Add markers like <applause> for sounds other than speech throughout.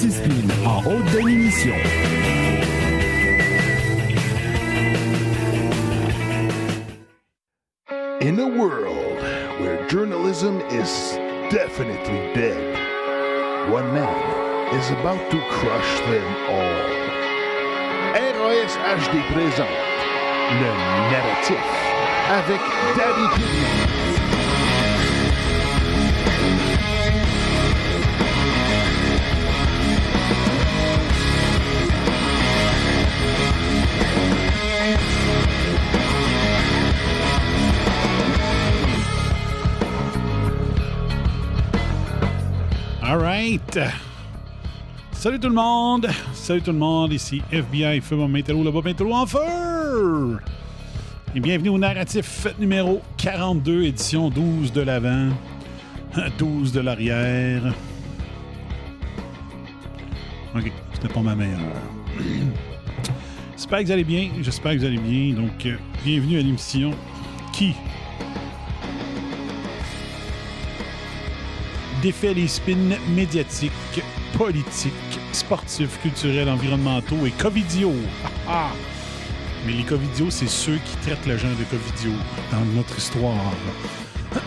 anti-spin en haute définition. In a world where journalism is definitely dead, one man is about to crush them all. RAS HD présente le narratif avec Daddy Goodman. All right. Salut tout le monde. Salut tout le monde. Ici FBI, feu mon métallo, là-bas, métallo en feu. Et bienvenue au narratif numéro 42, édition 12 de l'avant, <laughs> 12 de l'arrière. Ok, c'était pas ma meilleure. <clears throat> J'espère que vous allez bien. J'espère que vous allez bien. Donc, euh, bienvenue à l'émission qui défait les spins médiatiques, politiques, sportifs, culturels, environnementaux et covidios. Ah. Mais les covidios, c'est ceux qui traitent le genre de covidios dans notre histoire.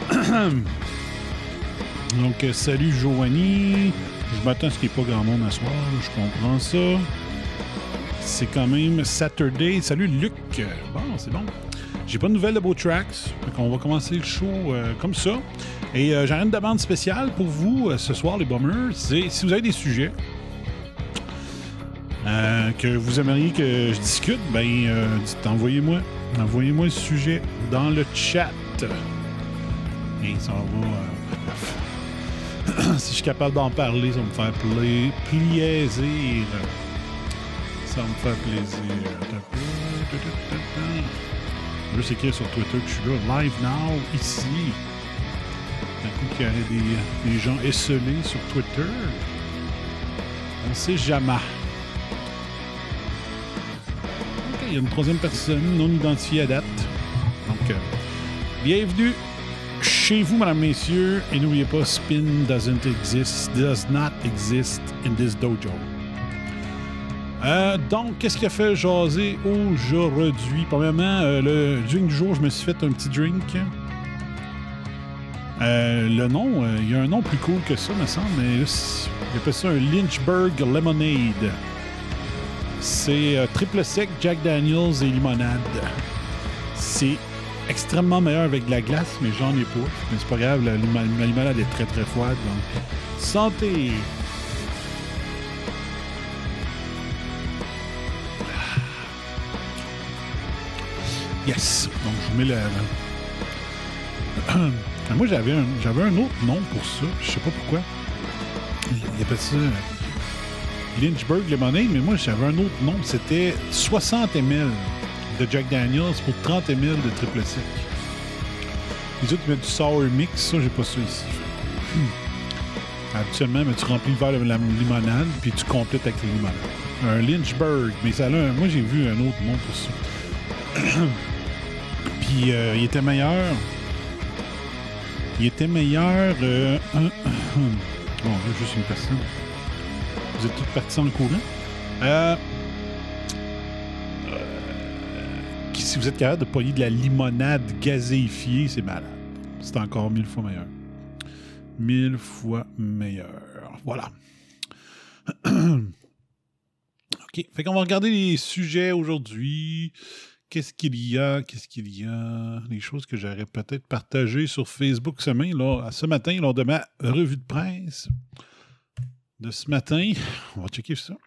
<coughs> Donc, euh, salut Joanie. Je m'attends à ce qu'il n'y ait pas grand monde à soir. Je comprends ça. C'est quand même Saturday. Salut Luc. Bon, c'est bon. J'ai pas de nouvelles de Beau Tracks. On va commencer le show euh, comme ça. Et euh, j'ai une demande spéciale pour vous euh, ce soir, les bombers. C'est si vous avez des sujets que vous aimeriez que je discute, ben dites- envoyez-moi. Envoyez-moi le sujet dans le chat. Et ça va. <coughs> si je suis capable d'en parler, ça va me faire pla- plaisir. Ça va me faire plaisir. Juste écrire sur Twitter que je suis là, live now, ici. D'un coup, qu'il y aurait des, gens esselés sur Twitter. On sait jamais. Il y a une troisième personne non identifiée à date. Donc, euh, bienvenue chez vous, mesdames, messieurs. Et n'oubliez pas, spin doesn't exist, does not exist in this dojo. Euh, donc, qu'est-ce qui a fait jaser aujourd'hui? Premièrement, euh, le drink du jour, je me suis fait un petit drink. Euh, le nom, il y a un nom plus cool que ça, me semble, mais là, c'est- il appelle ça un Lynchburg Lemonade. C'est triple sec, Jack Daniels et limonade. C'est extrêmement meilleur avec de la glace, mais j'en ai pas. Mais c'est pas grave, la limonade est très très froide, donc santé! Yes! Donc, je vous mets le. <clears throat> Moi, j'avais un, j'avais un autre nom pour ça. Je sais pas pourquoi. Il appelle ça Lynchburg Lemonade, mais moi, j'avais un autre nom. C'était 60 ml de Jack Daniels pour 30 ml de triple sec. Les autres, ils mettent du sour mix. Ça, j'ai pas ça ici. Hmm. <clears throat> Habituellement, mais tu remplis le verre de la limonade, puis tu complètes avec la limonade. Un Lynchburg, mais ça a moi, j'ai vu un autre nom pour ça. <clears throat> euh, il était meilleur. Il était meilleur. Euh, bon, là, juste une personne. Vous êtes toutes parties en courant. Euh, si vous êtes capable de pogner de la limonade gazéifiée, c'est malade. C'est encore mille fois meilleur. Mille fois meilleur. Voilà. <clears throat> OK. Fait qu'on va regarder les sujets aujourd'hui. Qu'est-ce qu'il y a? Qu'est-ce qu'il y a? Les choses que j'aurais peut-être partagées sur Facebook ce matin, ce matin, lors de ma revue de presse de ce matin. On va checker ça.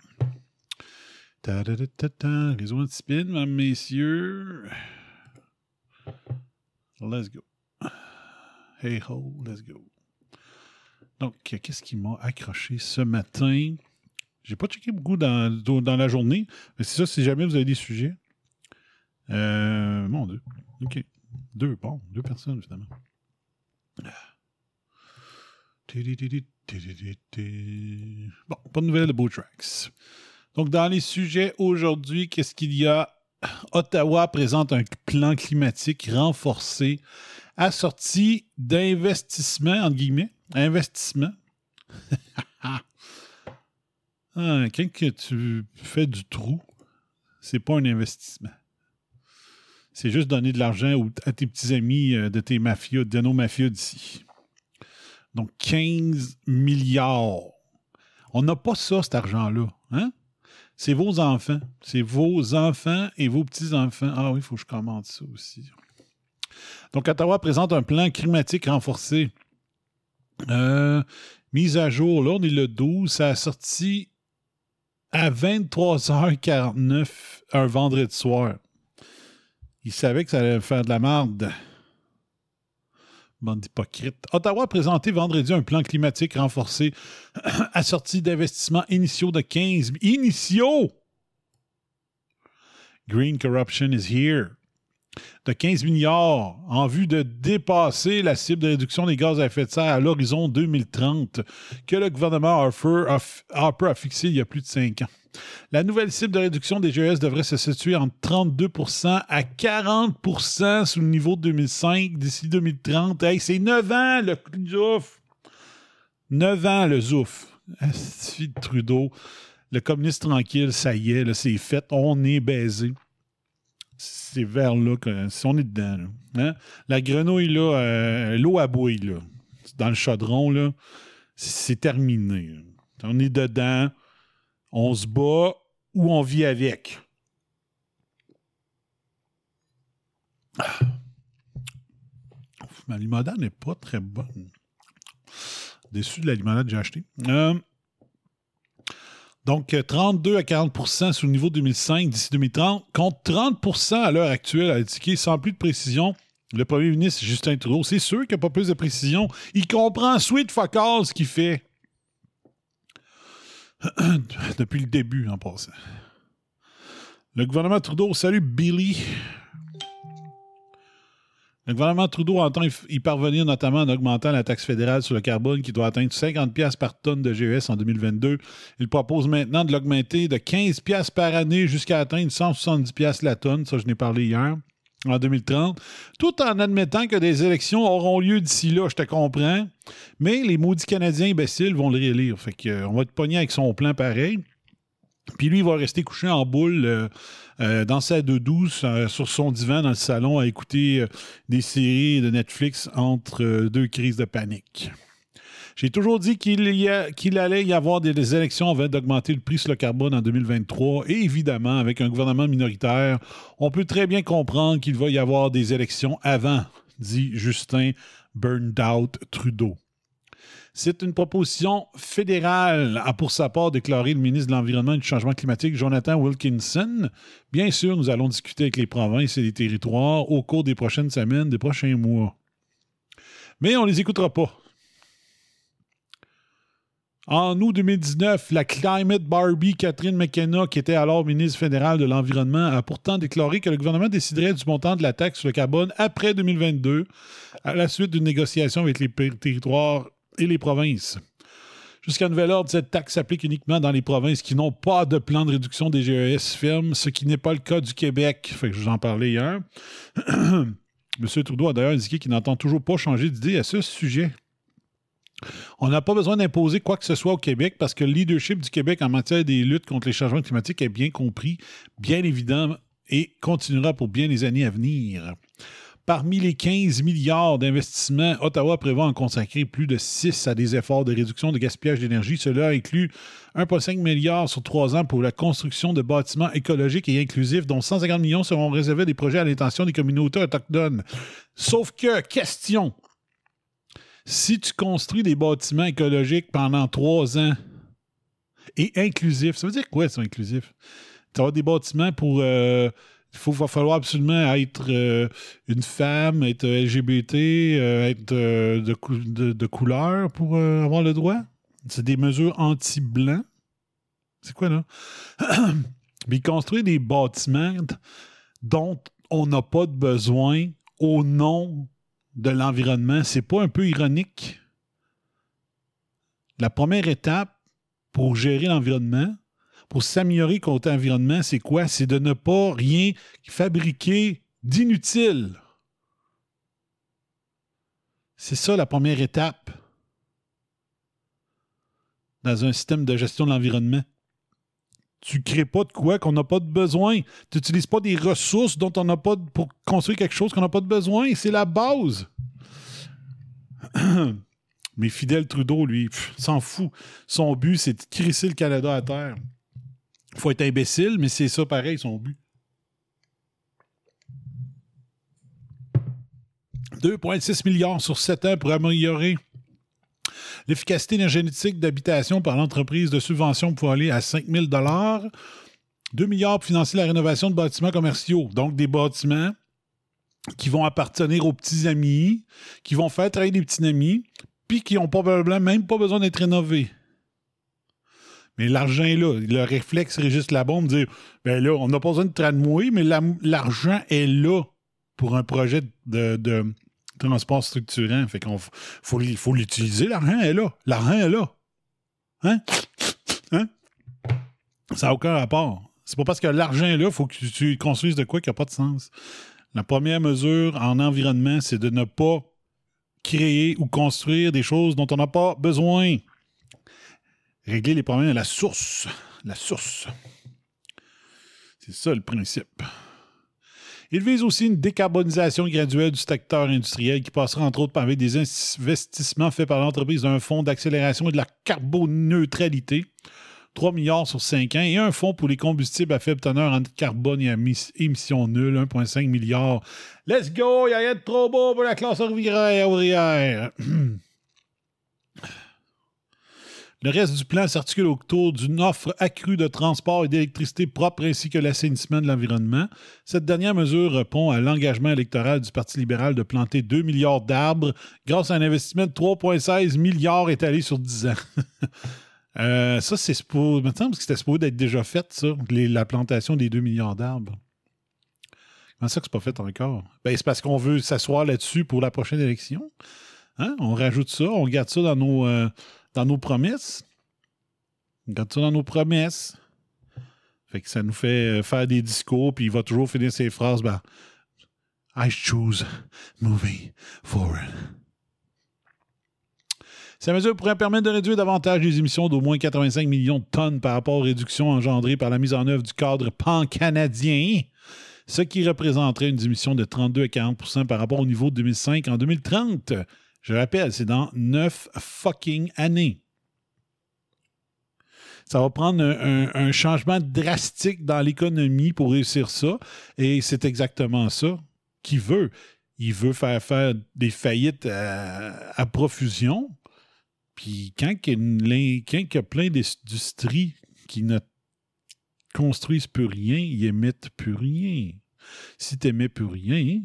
Ta-da-da-ta-ta. Réseau anti-spin, mesdames, messieurs. Let's go. Hey ho, let's go. Donc, qu'est-ce qui m'a accroché ce matin? J'ai pas checké beaucoup dans la journée, mais c'est ça, si jamais vous avez des sujets. Euh, mon Dieu. OK. Deux, bon, deux personnes, finalement. Bon, pas de nouvelles de Tracks. Donc, dans les sujets aujourd'hui, qu'est-ce qu'il y a? Ottawa présente un plan climatique renforcé assorti d'investissement, entre guillemets, investissement. <laughs> ah, quand que tu fais du trou, c'est pas un investissement. C'est juste donner de l'argent à tes petits amis euh, de tes mafias, de nos mafias d'ici. Donc 15 milliards. On n'a pas ça, cet argent-là. Hein? C'est vos enfants. C'est vos enfants et vos petits-enfants. Ah oui, il faut que je commente ça aussi. Donc, Ottawa présente un plan climatique renforcé. Euh, mise à jour, là, on est le 12. Ça a sorti à 23h49 un vendredi soir. Il savait que ça allait faire de la merde. Bande d'hypocrites. Ottawa a présenté vendredi un plan climatique renforcé <clears throat> assorti d'investissements initiaux de 15 initiaux. Green corruption is here. De 15 milliards en vue de dépasser la cible de réduction des gaz à effet de serre à l'horizon 2030 que le gouvernement Harper a, fixé il y a plus de 5 ans. La nouvelle cible de réduction des GES devrait se situer entre 32% à 40% sous le niveau de 2005 d'ici 2030. Hey, c'est 9 ans le zouf! 9 ans le zouf. Trudeau. Le communiste tranquille, ça y est, c'est fait. On est baisé. C'est vers là si on est dedans. Hein? La grenouille, là, euh, l'eau à bouille, là, dans le chaudron, là, c'est terminé. On est dedans on se bat ou on vit avec. Ma limonade n'est pas très bonne. Déçu de la limonade que j'ai achetée. Euh, donc, 32 à 40% sous le niveau 2005 d'ici 2030, contre 30% à l'heure actuelle, a indiqué sans plus de précision le premier ministre Justin Trudeau. C'est sûr qu'il n'y a pas plus de précision. Il comprend sweet fuck ce qu'il fait. <clears throat> depuis le début en passant. Le gouvernement Trudeau salue Billy. Le gouvernement Trudeau entend y parvenir notamment en augmentant la taxe fédérale sur le carbone qui doit atteindre 50$ par tonne de GES en 2022. Il propose maintenant de l'augmenter de 15$ par année jusqu'à atteindre 170$ la tonne. Ça, je n'ai parlé hier en 2030, tout en admettant que des élections auront lieu d'ici là, je te comprends. Mais les maudits Canadiens imbéciles vont le réélire. Fait qu'on euh, va être pogné avec son plan pareil. Puis lui, il va rester couché en boule euh, euh, dans sa de douce, sur son divan dans le salon, à écouter des séries de Netflix entre deux crises de panique. J'ai toujours dit qu'il allait y avoir des, élections avant d'augmenter le prix sur le carbone en 2023. Et évidemment, avec un gouvernement minoritaire, on peut très bien comprendre qu'il va y avoir des élections avant, dit Justin Burned Out Trudeau. C'est une proposition fédérale, a pour sa part déclaré le ministre de l'Environnement et du Changement climatique, Jonathan Wilkinson. Bien sûr, nous allons discuter avec les provinces et les territoires au cours des prochaines semaines, des prochains mois. Mais on ne les écoutera pas. En août 2019, la Climate Barbie Catherine McKenna, qui était alors ministre fédérale de l'Environnement, a pourtant déclaré que le gouvernement déciderait du montant de la taxe sur le carbone après 2022, à la suite d'une négociation avec les territoires et les provinces. Jusqu'à nouvel ordre, cette taxe s'applique uniquement dans les provinces qui n'ont pas de plan de réduction des GES ferme, ce qui n'est pas le cas du Québec. Fait que je parlais hier. <clears throat> M. Trudeau a d'ailleurs indiqué qu'il n'entend toujours pas changer d'idée à ce sujet. On n'a pas besoin d'imposer quoi que ce soit au Québec parce que le leadership du Québec en matière des luttes contre les changements climatiques est bien compris, bien évident et continuera pour bien les années à venir. Parmi les 15 milliards d'investissements, Ottawa prévoit en consacrer plus de 6 à des efforts de réduction de gaspillage d'énergie. Cela inclut 1,5 milliard sur trois ans pour la construction de bâtiments écologiques et inclusifs, dont 150 millions seront réservés à des projets à l'intention des communautés autochtones. Sauf que, question, si tu construis des bâtiments écologiques pendant trois ans et inclusifs, ça veut dire quoi, ça, inclusif? Tu as des bâtiments pour. Euh, il va falloir absolument être euh, une femme, être LGBT, euh, être de, de, couleur pour avoir le droit. C'est des mesures anti-blancs. C'est quoi, là? <clears throat> Mais construire des bâtiments dont on n'a pas de besoin au nom de l'environnement, c'est pas un peu ironique? La première étape pour gérer l'environnement, pour s'améliorer contre l'environnement, c'est quoi? C'est de ne pas rien fabriquer d'inutile. C'est ça la première étape dans un système de gestion de l'environnement. Tu ne crées pas de quoi qu'on n'a pas de besoin. Tu n'utilises pas des ressources dont on n'a pas pour construire quelque chose qu'on n'a pas de besoin. C'est la base. <clears throat> Mais Fidel Trudeau, lui, s'en fout. Son but, c'est de crisser le Canada à terre. Faut être imbécile, mais c'est ça pareil, son but. 2,6 milliards sur 7 ans pour améliorer l'efficacité énergétique d'habitation par l'entreprise de subvention pour aller à 5 000 2 milliards pour financer la rénovation de bâtiments commerciaux, donc des bâtiments qui vont appartenir aux petits amis, qui vont faire travailler des petits amis, puis qui n'ont probablement même pas besoin d'être rénovés. Mais l'argent est là. Le réflexe la bombe, dire ben là, on n'a pas besoin de tramway, mais l'argent est là pour un projet de, transport structurant. Fait qu'on faut, faut l'utiliser. L'argent est là. L'argent est là. Hein? Hein? Ça n'a aucun rapport. C'est pas parce que l'argent est là, il faut que tu construises de quoi qui n'a pas de sens. La première mesure en environnement, c'est de ne pas créer ou construire des choses dont on n'a pas besoin. Régler les problèmes à la source. La source. C'est ça le principe. Il vise aussi une décarbonisation graduelle du secteur industriel qui passera entre autres par des investissements faits par l'entreprise d'un fonds d'accélération et de la carboneutralité. 3 milliards sur 5 ans et un fonds pour les combustibles à faible teneur en carbone et à émissions nulles, 1,5 milliard. Let's go! Il n'y a trop beau pour la classe ouvrière. <clears throat> Le reste du plan s'articule autour d'une offre accrue de transport et d'électricité propre ainsi que l'assainissement de l'environnement. Cette dernière mesure répond à l'engagement électoral du Parti libéral de planter 2 milliards d'arbres grâce à un investissement de 3,16 milliards étalé sur 10 ans. <laughs> Euh, ça, c'est. Il me semble que c'était supposé d'être déjà fait, ça, la plantation des 2 milliards d'arbres. Comment ça que c'est pas fait encore? Ben, c'est parce qu'on veut s'asseoir là-dessus pour la prochaine élection. Hein? On rajoute ça, on garde ça dans nos, euh, dans nos promesses. On garde ça dans nos promesses. Fait que ça nous fait euh, faire des discours, puis il va toujours finir ses phrases, ben, I choose moving forward. Ces mesures pourraient permettre de réduire davantage les émissions d'au moins 85 millions de tonnes par rapport aux réductions engendrées par la mise en œuvre du cadre pan-canadien, ce qui représenterait une diminution de 32 à 40% par rapport au niveau de 2005 en 2030. Je rappelle, c'est dans neuf fucking années. Ça va prendre un, changement drastique dans l'économie pour réussir ça, et c'est exactement ça qu'il veut il veut faire faire des faillites à, profusion. Puis quand il, y a plein d'industries qui ne construisent plus rien, ils émettent plus rien. Si tu n'émets plus rien,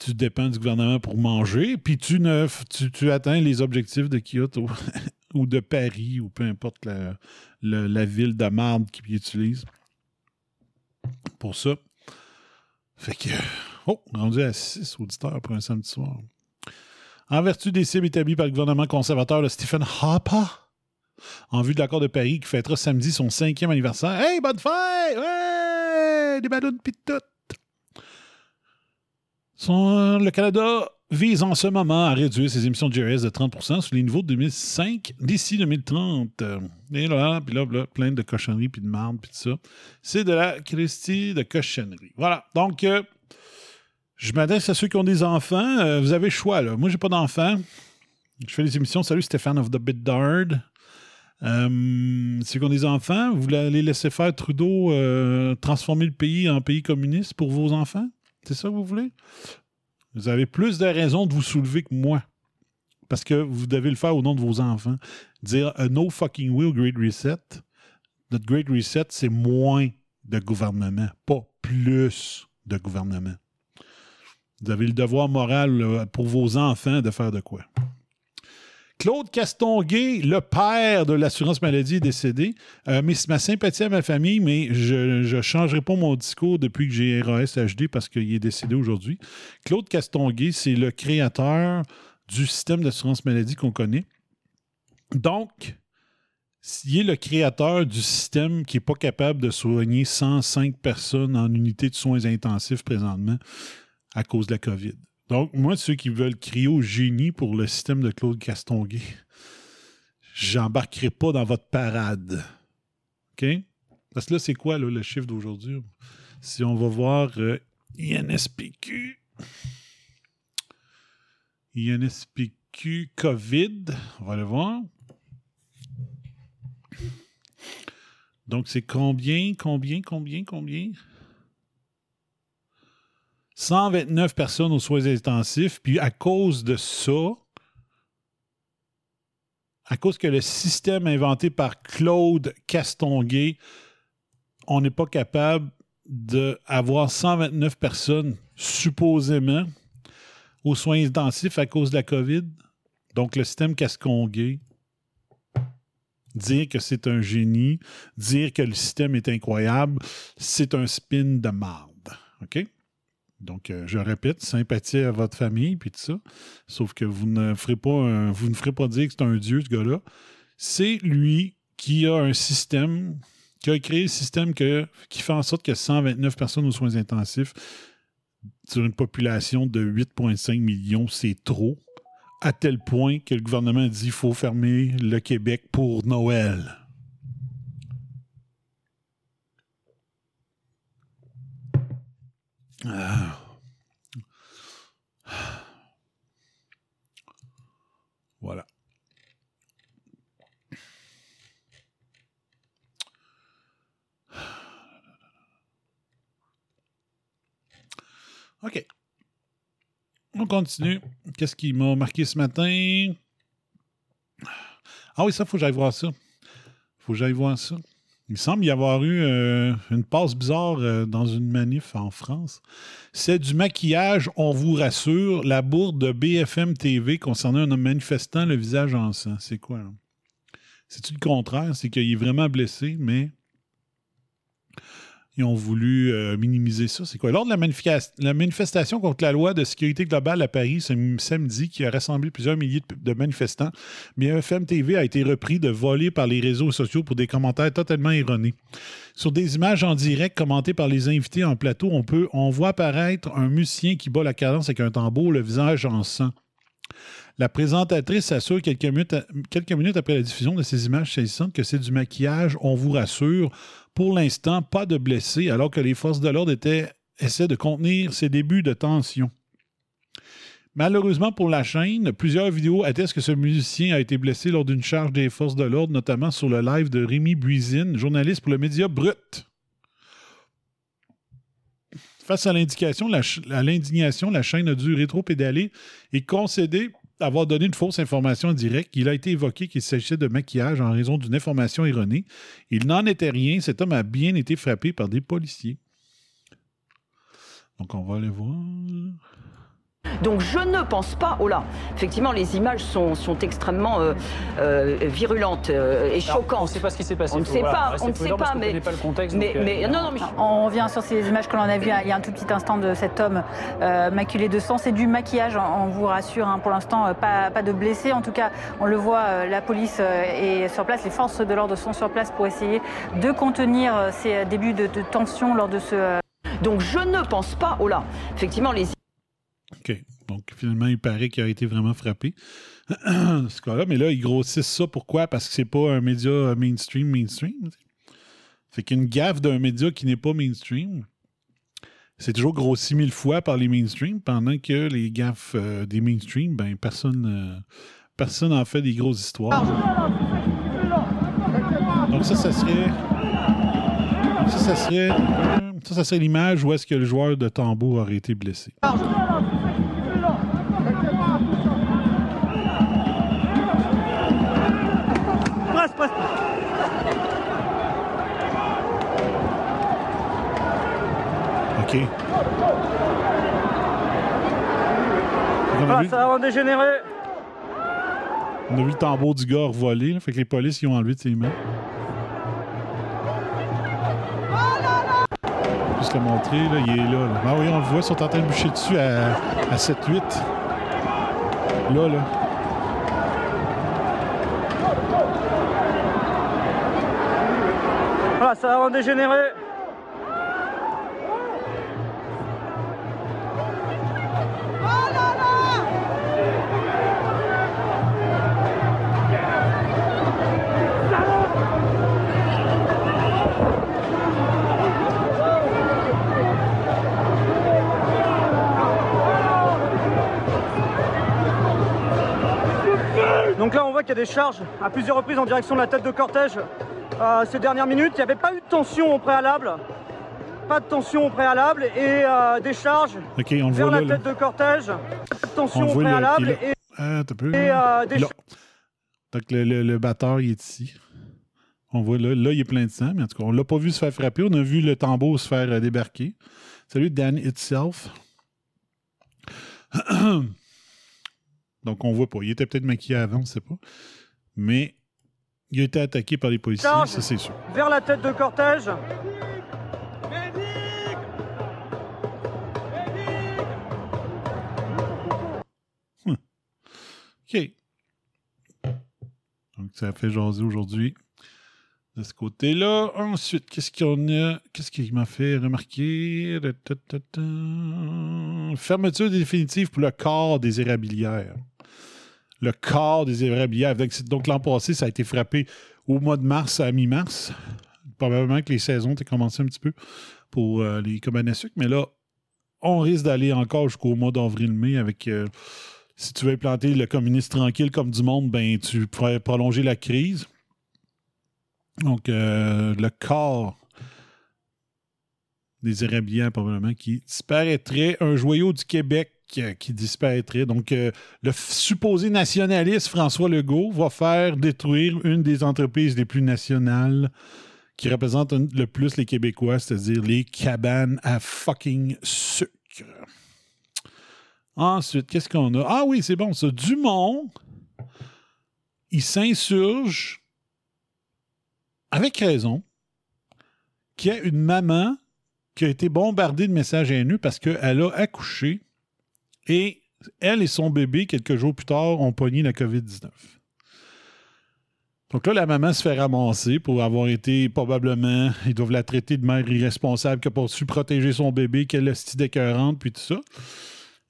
tu dépends du gouvernement pour manger, puis tu, ne, tu, atteins les objectifs de Kyoto <laughs> ou de Paris ou peu importe la, la ville de marde qu'ils utilisent pour ça. Fait que, oh, rendu à 6 auditeurs pour un samedi soir en vertu des cibles établies par le gouvernement conservateur de Stephen Harper, en vue de l'accord de Paris qui fêtera samedi son cinquième anniversaire. Hey, bonne fête! Ouais! Des ballons tout! Le Canada vise en ce moment à réduire ses émissions de GRS de 30% sur les niveaux de 2005 d'ici 2030. Et là, puis là, plein de cochonneries, puis de marde, puis tout ça. C'est de la Christie de cochonnerie. Voilà. Donc, euh, je m'adresse à ceux qui ont des enfants. Euh, vous avez le choix, là. Moi, j'ai pas d'enfants. Je fais des émissions. Salut Stéphane of the Bit Dard. Euh, ceux qui ont des enfants, vous allez laisser faire Trudeau euh, transformer le pays en pays communiste pour vos enfants? C'est ça que vous voulez? Vous avez plus de raisons de vous soulever que moi. Parce que vous devez le faire au nom de vos enfants. Dire no fucking will, Great Reset. Notre Great Reset, c'est moins de gouvernement, pas plus de gouvernement. Vous avez le devoir moral pour vos enfants de faire de quoi? Claude Castonguay, le père de l'assurance maladie, est décédé. Euh, mais ma sympathie à ma famille, mais je ne changerai pas mon discours depuis que j'ai RAS HD parce qu'il est décédé aujourd'hui. Claude Castonguay, c'est le créateur du système d'assurance maladie qu'on connaît. Donc, il est le créateur du système qui n'est pas capable de soigner 105 personnes en unité de soins intensifs présentement à cause de la COVID. Donc, moi, ceux qui veulent crier au génie pour le système de Claude Castonguay, j'embarquerai pas dans votre parade. OK? Parce que là, c'est quoi le chiffre d'aujourd'hui? Si on va voir euh, INSPQ. INSPQ COVID, on va le voir. Donc, c'est combien, combien, combien, combien? 129 personnes aux soins intensifs. Puis à cause de ça, à cause que le système inventé par Claude Castonguay, on n'est pas capable d'avoir 129 personnes supposément aux soins intensifs à cause de la COVID. Donc le système Castonguay, dire que c'est un génie, dire que le système est incroyable, c'est un spin de marde. OK? Donc, euh, je répète, sympathie à votre famille, puis tout ça. Sauf que vous ne ferez pas, vous ne ferez pas dire que c'est un dieu, ce gars-là. C'est lui qui a un système, qui a créé le système qui fait en sorte que 129 personnes aux soins intensifs sur une population de 8,5 millions, c'est trop. À tel point que le gouvernement dit qu'il faut fermer le Québec pour Noël. Voilà. OK. On continue. Qu'est-ce qui m'a marqué ce matin? Ah oui, ça, faut que j'aille voir ça. Faut que j'aille voir ça. Il semble y avoir eu euh, une passe bizarre euh, dans une manif en France. C'est du maquillage, on vous rassure, la bourde de BFM TV concernant un homme manifestant le visage en sang. C'est quoi? C'est-tu le contraire? C'est qu'il est vraiment blessé, mais ils ont voulu euh, minimiser ça. C'est quoi? Lors de la, manifestation contre la loi de sécurité globale à Paris ce samedi, qui a rassemblé plusieurs milliers de, manifestants, BFM TV a été repris de voler par les réseaux sociaux pour des commentaires totalement erronés. Sur des images en direct commentées par les invités en plateau, on, peut, on voit apparaître un musicien qui bat la cadence avec un tambour, le visage en sang. La présentatrice assure quelques minutes, après la diffusion de ces images saisissantes que c'est du maquillage, on vous rassure. Pour l'instant, pas de blessés, alors que les forces de l'ordre essaient de contenir ces débuts de tension. Malheureusement pour la chaîne, plusieurs vidéos attestent que ce musicien a été blessé lors d'une charge des forces de l'ordre, notamment sur le live de Rémi Buizine, journaliste pour le média Brut. Face à l'indignation, la chaîne a dû rétro-pédaler et concéder avoir donné une fausse information directe. Il a été évoqué qu'il s'agissait de maquillage en raison d'une information erronée. Il n'en était rien. Cet homme a bien été frappé par des policiers. Donc, on va aller voir. Donc je ne pense pas, oh là, effectivement les images sont, sont extrêmement euh, euh, virulentes euh, et choquantes. on ne sait pas ce qui s'est passé. On ne sait pas, on ne sait pas, mais, pas le contexte. Mais, non, non, mais... On revient sur ces images que l'on a vues il y a un tout petit instant de cet homme maculé de sang. C'est du maquillage, on vous rassure. Hein. pour l'instant, pas, pas, de blessés. En tout cas, on le voit, la police est sur place, les forces de l'ordre sont sur place pour essayer de contenir ces débuts de, de tension lors de ce. Donc je ne pense pas, oh là, effectivement les OK. Donc, finalement, il paraît qu'il a été vraiment frappé. <clears throat> ce cas-là. Mais là, ils grossissent ça. Pourquoi? Parce que c'est pas un média mainstream, mainstream. Fait qu'une gaffe d'un média qui n'est pas mainstream, c'est toujours grossi mille fois par les mainstream, pendant que les gaffes euh, des mainstream, ben, personne euh, personne en fait des grosses histoires. Donc ça, ça serait... Ça, ça serait... Ça, ça serait l'image où est-ce que le joueur de tambour aurait été blessé. Ah, ça va dégénérer. On a vu le tambour du gars voler, fait que les polices y ont enlevé de ses mains. Juste le montrer, là, il est là, là. Ah oui, on le voit, ils sont en train de boucher dessus à, à 7-8. Là, là. Ah, ça va dégénérer. Qu'il y a des charges à plusieurs reprises en direction de la tête de cortège euh, ces dernières minutes. Il n'y avait pas eu de tension au préalable. Pas de tension au préalable et euh, des charges OK, on le vers la là. là. tête de cortège. Pas de On tension au préalable et, Ah, et, euh, des Là. Donc, le, le, le batteur, il est ici. On voit là, là, il est plein de sang, mais en tout cas, on l'a pas vu se faire frapper. On a vu le tambour se faire euh, débarquer. Salut, Dan Itself. <clears throat> Donc, on voit pas. Il était peut-être maquillé avant, on ne sait pas. Mais il a été attaqué par les policiers, Charge. ça c'est sûr. vers la tête de cortège. OK. Donc, ça a fait jaser aujourd'hui de ce côté-là. Ensuite, qu'est-ce qu'on a? Qu'est-ce qui m'a fait remarquer? Fermeture définitive pour le corps des érablières. Le corps des érablières. Donc, l'an passé, ça a été frappé au mois de mars à mi-mars. Probablement que les saisons ont commencé un petit peu pour euh, les sucre, mais là, on risque d'aller encore jusqu'au mois d'avril-mai avec. euh, si tu veux implanter le communiste tranquille comme du monde, ben tu pourrais prolonger la crise. Donc, euh, le corps des érablières, probablement, qui disparaîtrait. Un joyau du Québec euh, qui disparaîtrait. Donc, euh, le supposé nationaliste François Legault va faire détruire une des entreprises les plus nationales qui représentent un- le plus les Québécois, c'est-à-dire les cabanes à fucking sucre. Ensuite, qu'est-ce qu'on a? Ah oui, c'est bon, ça. Dumont, il s'insurge, avec raison, qu'il y a une maman qui a été bombardée de messages haineux parce qu'elle a accouché et elle et son bébé, quelques jours plus tard, ont pogné la COVID-19. Donc là, la maman se fait ramasser pour avoir été probablement, ils doivent la traiter de mère irresponsable qui n'a pas su protéger son bébé, qu'elle a style d'écœurante, puis tout ça.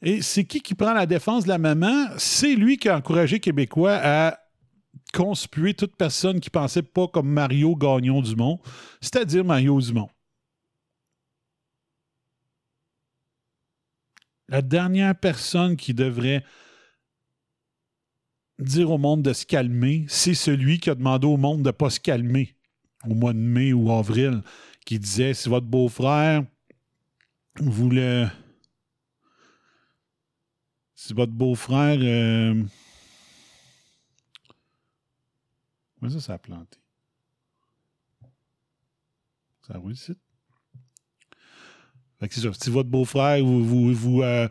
Et c'est qui qui prend la défense de la maman? C'est lui qui a encouragé Québécois à conspuer toute personne qui pensait pas comme Mario Gagnon Dumont, c'est-à-dire Mario Dumont. La dernière personne qui devrait dire au monde de se calmer, c'est celui qui a demandé au monde de ne pas se calmer au mois de mai ou avril, qui disait si votre beau-frère le. Si votre beau-frère. euh, ça, ça a planté? Ça roule ici? Si votre beau-frère vous, vous, vous, euh,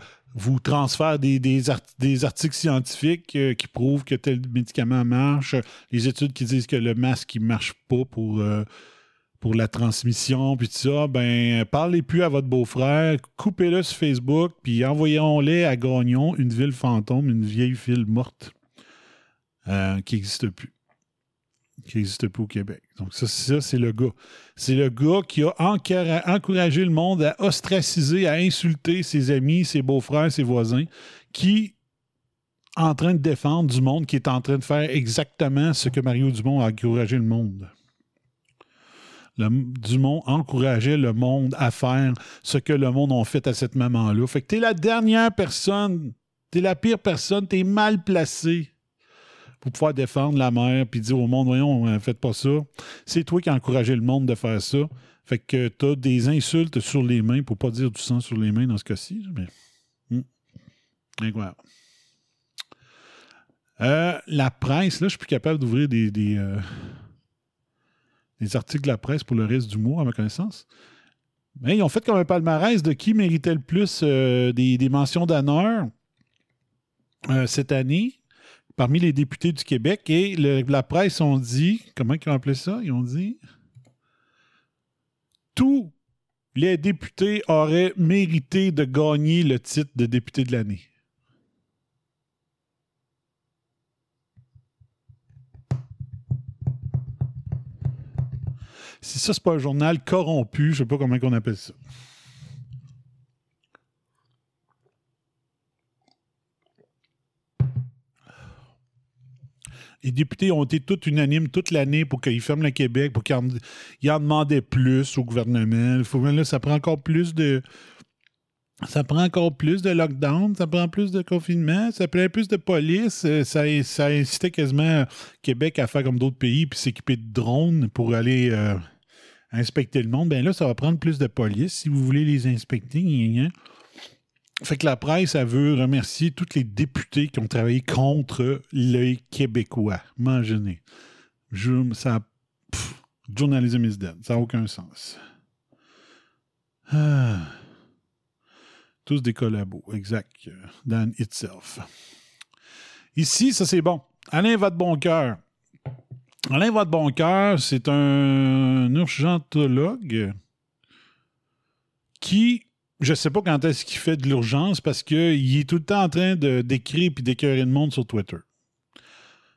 transfère des, des, art- des articles scientifiques euh, qui prouvent que tel médicament marche, les études qui disent que le masque ne marche pas pour, euh, pour la transmission, puis tout ça, ben parlez plus à votre beau-frère, coupez-le sur Facebook, puis envoyons-les à Gagnon, une ville fantôme, une vieille ville morte qui n'existe plus. Qui n'existe plus au Québec. Donc, ça, c'est le gars. C'est le gars qui a encouragé le monde à ostraciser, à insulter ses amis, ses beaux-frères, ses voisins, qui en train de défendre du monde qui est en train de faire exactement ce que Mario Dumont a encouragé le monde. Le- Dumont encourageait le monde à faire ce que le monde a fait à cette maman-là. Fait que t'es la dernière personne, t'es la pire personne, t'es mal placé pour pouvoir défendre la mère puis dire au monde, voyons, euh, faites pas ça. C'est toi qui as encouragé le monde de faire ça. Fait que t'as des insultes sur les mains, pour pas dire du sang sur les mains dans ce cas-ci, mais... Hmm. Euh, la presse, là, je suis plus capable d'ouvrir des, des, euh, des articles de la presse pour le reste du mois, à ma connaissance. Mais ils ont fait comme un palmarès de qui méritait le plus des, des mentions d'honneur cette année parmi les députés du Québec. Et la presse ont dit, comment ils ont appelé ça? Ils ont dit tous les députés auraient mérité de gagner le titre de député de l'année. Si ça, c'est pas un journal corrompu, je sais pas comment on appelle ça. Les députés ont été tous unanimes toute l'année pour qu'ils ferment le Québec, pour qu'ils en, en demandaient plus au gouvernement. Là, ça prend encore plus de, ça prend encore plus de lockdown, ça prend plus de confinement, ça prend plus de police. Euh, ça, ça incitait quasiment Québec à faire comme d'autres pays puis s'équiper de drones pour aller euh, inspecter le monde. Ben là, ça va prendre plus de police si vous voulez les inspecter. Fait que la presse, elle veut remercier tous les députés qui ont travaillé contre les Québécois. Imaginez. Ça, journalism is dead. Ça n'a aucun sens. Ah. Tous des collabos, exact. Dan itself. Ici, ça c'est bon. Alain va de bon cœur. Alain va de bon cœur, c'est un urgentologue qui, je sais pas quand est-ce qu'il fait de l'urgence parce qu'il est tout le temps en train d'écrire et d'écœurer le monde sur Twitter.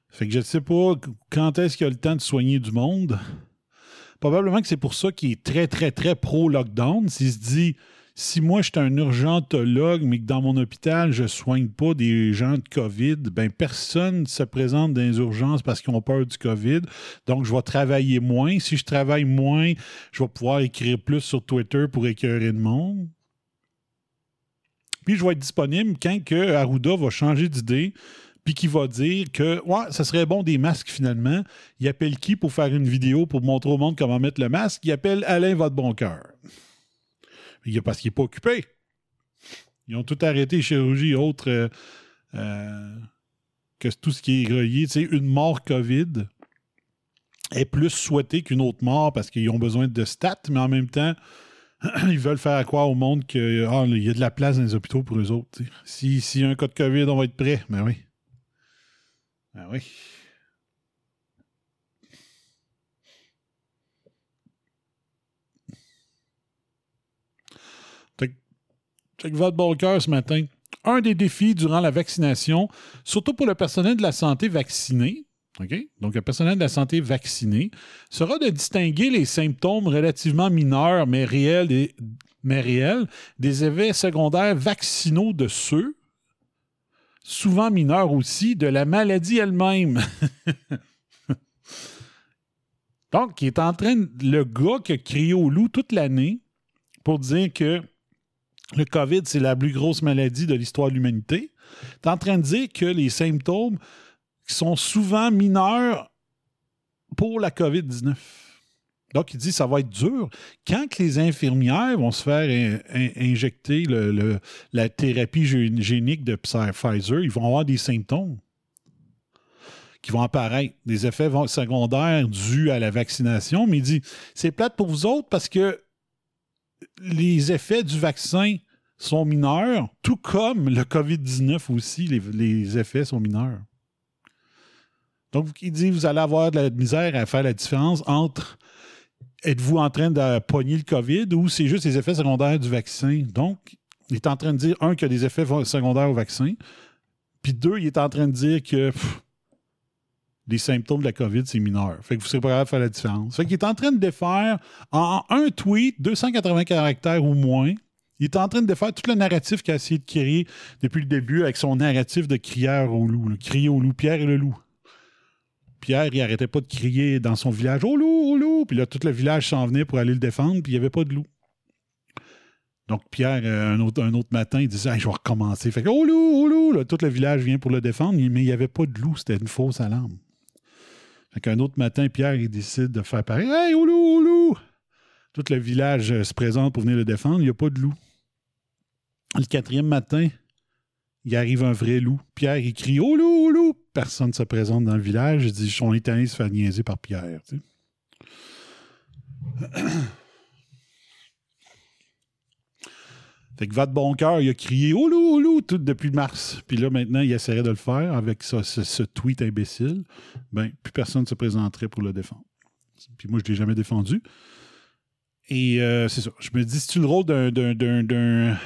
Fait que je ne sais pas quand est-ce qu'il a le temps de soigner du monde. Probablement que c'est pour ça qu'il est très, très, très pro-lockdown. S'il se dit, si moi, je suis un urgentologue, mais que dans mon hôpital, je ne soigne pas des gens de COVID, ben personne ne se présente dans les urgences parce qu'ils ont peur du COVID. Donc, je vais travailler moins. Si je travaille moins, je vais pouvoir écrire plus sur Twitter pour écœurer le monde. Puis, je vais être disponible quand que Arruda va changer d'idée puis qui va dire que ouais, ça serait bon des masques finalement. Il appelle qui pour faire une vidéo pour montrer au monde comment mettre le masque? Il appelle Alain Votre Bon Cœur. Parce qu'il n'est pas occupé. Ils ont tout arrêté, chirurgie et autres, euh, euh, que tout ce qui est relié. Tu sais, une mort COVID est plus souhaitée qu'une autre mort parce qu'ils ont besoin de stats, mais en même temps, <clears throat> ils veulent faire croire au monde qu'il ah, y a de la place dans les hôpitaux pour eux autres. S'il si y a un cas de COVID, on va être prêt. Ben oui. Ben oui. Check votre ce matin. Un des défis durant la vaccination, surtout pour le personnel de la santé vacciné, donc le personnel de la santé vacciné, sera de distinguer les symptômes relativement mineurs mais réels des, effets secondaires vaccinaux de ceux, souvent mineurs aussi, de la maladie elle-même. <laughs> donc, il est en train, le gars qui a crié au loup toute l'année pour dire que le COVID, c'est la plus grosse maladie de l'histoire de l'humanité. Tu es en train de dire que les symptômes sont souvent mineurs pour la COVID-19. Donc, il dit que ça va être dur. Quand les infirmières vont se faire injecter la thérapie génique de Pfizer, ils vont avoir des symptômes qui vont apparaître, des effets secondaires dus à la vaccination. Mais il dit c'est plate pour vous autres parce que les effets du vaccin sont mineurs, tout comme le COVID-19 aussi, les, effets sont mineurs. Donc, il dit vous allez avoir de la misère à faire la différence entre êtes-vous en train de pogner le COVID ou c'est juste les effets secondaires du vaccin? Donc, il est en train de dire, un, qu'il y a des effets secondaires au vaccin, puis deux, il est en train de dire que les symptômes de la COVID, c'est mineur. Fait que vous serez pas capable de faire la différence. Fait qu'il est en train de défaire en un tweet, 280 caractères ou moins. Il est en train de défaire tout le narratif qu'il a essayé de créer depuis le début avec son narratif de crieur au loup. crier au loup, Pierre et le loup. Pierre, il arrêtait pas de crier dans son village au loup, au loup. Puis là, tout le village s'en venait pour aller le défendre, puis il n'y avait pas de loup. Donc, Pierre, euh, un autre, matin, il disait Je vais recommencer. Fait que, au loup, au loup. tout le village vient pour le défendre, mais il n'y avait pas de loup. C'était une fausse alarme. Fait qu'un autre matin, Pierre, il décide de faire pareil. Hey, au loup, au loup! Tout le village euh, se présente pour venir le défendre. Il n'y a pas de loup. Le quatrième matin, il arrive un vrai loup. Pierre, il crie Oh loup, oh loup! Personne ne se présente dans le village. Il dit On est allé se faire niaiser par Pierre. Fait que va de bon cœur, il a crié loup, oh loup tout depuis mars. Puis là, maintenant, il essaierait de le faire avec ce, tweet imbécile. Ben, plus personne ne se présenterait pour le défendre. Puis moi, je ne l'ai jamais défendu. Et euh, c'est ça. Je me dis, c'est-tu le rôle d'un, d'un,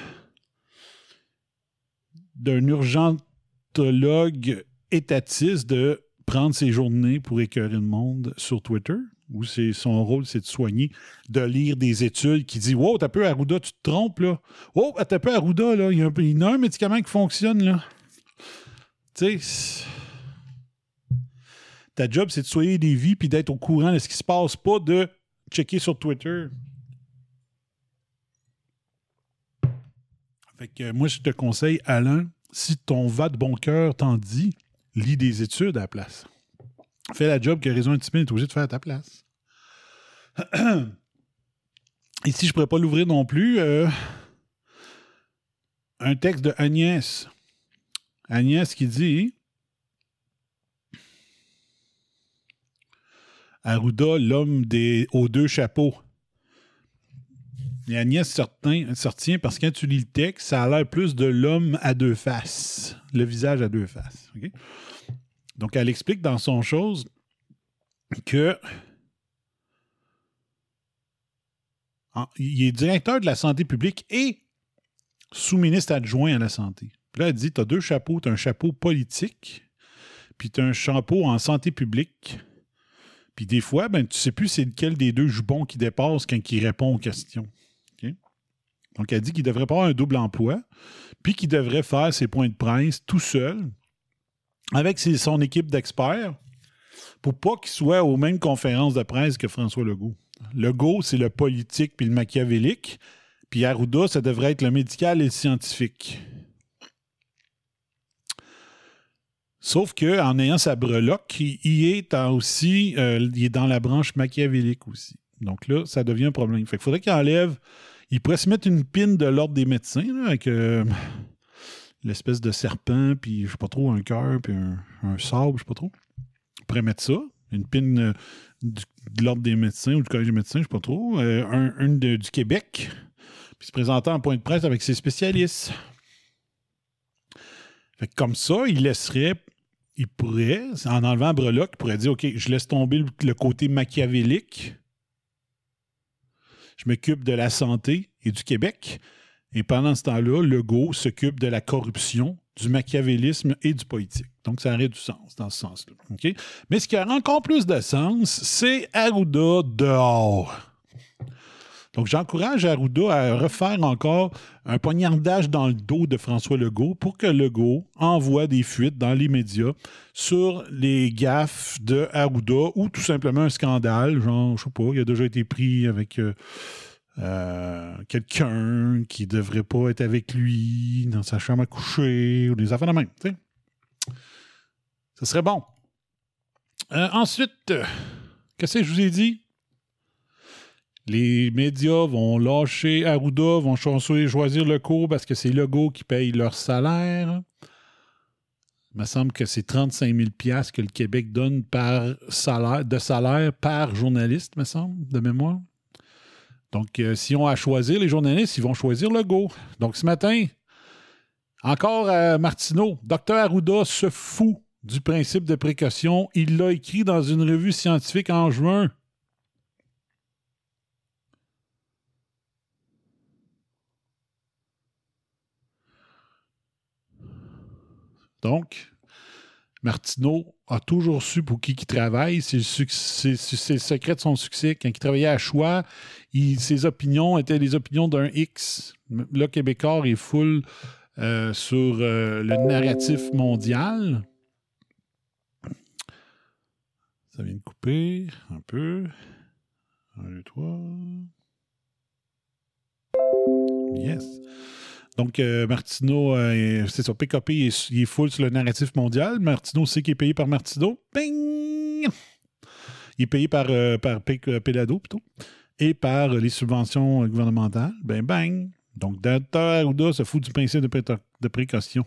d'un urgentologue étatiste de prendre ses journées pour écœurer le monde sur Twitter? où son rôle, c'est de soigner, de lire des études qui disent Wow, t'as peu Arruda, tu te trompes là. Oh, t'as peu Arruda, là, il y, a un, un médicament qui fonctionne là. Tu sais, ta job, c'est de soigner des vies puis d'être au courant de ce qui se passe, pas de checker sur Twitter. Fait que moi, je te conseille, Alain, si ton va de bon cœur t'en dit, lis des études à la place. Fais la job que Raison Intimide est obligé de faire à ta place. <clears throat> Ici, je ne pourrais pas l'ouvrir non plus. euh, un texte de Agnès. Agnès qui dit Arruda, l'homme aux deux chapeaux. Et Agnès certain, sortient parce que quand tu lis le texte, ça a l'air plus de l'homme à deux faces, le visage à deux faces. Donc, elle explique dans son chose que il est directeur de la santé publique et sous-ministre adjoint à la santé. Puis là, elle dit, tu as deux chapeaux. Tu as un chapeau politique, puis tu as un chapeau en santé publique. Puis des fois, ben, tu sais plus c'est lequel des deux jupons qui dépasse quand il répond aux questions. Donc, elle dit qu'il devrait pas avoir un double emploi, puis qu'il devrait faire ses points de presse tout seul, avec son équipe d'experts, pour pas qu'il soit aux mêmes conférences de presse que François Legault. Legault, c'est le politique puis le machiavélique, puis Arruda, ça devrait être le médical et le scientifique. Sauf que en ayant sa breloque, il, est aussi, euh, il est dans la branche machiavélique aussi. Donc là, ça devient un problème. Fait faudrait qu'il enlève. Il pourrait se mettre une pine de l'ordre des médecins avec euh, l'espèce de serpent, puis je sais pas trop, un cœur, puis un, un sable, je sais pas trop. Il pourrait mettre ça, une pine euh, de l'ordre des médecins ou du collège des médecins, je sais pas trop. Euh, un, une de- du Québec, puis se présenter en point de presse avec ses spécialistes. Comme ça, il laisserait, il pourrait, en enlevant breloque, il pourrait dire OK, je laisse tomber le côté machiavélique. Je m'occupe de la santé et du Québec. Et pendant ce temps-là, Legault s'occupe de la corruption, du machiavélisme et du politique. Donc, ça aurait du sens dans ce sens-là. Mais ce qui a encore plus de sens, c'est Arruda dehors. Donc, j'encourage Arruda à refaire encore un poignardage dans le dos de François Legault pour que Legault envoie des fuites dans les médias sur les gaffes de Arruda ou tout simplement un scandale, genre, je sais pas, il a déjà été pris avec euh, euh, quelqu'un qui devrait pas être avec lui dans sa chambre à coucher ou des affaires de même, tu sais. Ce serait bon. Euh, ensuite, qu'est-ce que je vous ai dit? Les médias vont lâcher Arruda, vont cho- choisir le cours parce que c'est Legault qui paye leur salaire. Il me semble que c'est 35 000 piastres que le Québec donne par salaire, de salaire par journaliste, me semble, de mémoire. Donc, euh, si on a à choisir les journalistes, ils vont choisir Legault. Donc, ce matin, encore Martineau, Dr Arruda se fout du principe de précaution. Il l'a écrit dans une revue scientifique en juin. Donc, Martineau a toujours su pour qui il travaille. C'est le, secret de son succès. Quand il travaillait à Choix, ses opinions étaient les opinions d'un X. Le Québécois est full euh, sur euh, le narratif mondial. Ça vient de couper un peu. Un, deux, trois. Yes. Donc, euh, Martineau, euh, c'est ça, PKP, il est, full sur le narratif mondial. Martineau sait qu'il est payé par Martineau. Bing! Il est payé par, euh, par euh, Pelado, plutôt. Et par les subventions gouvernementales. Ben, bang! Donc, Dr. Arruda se fout du principe de, pré- de précaution.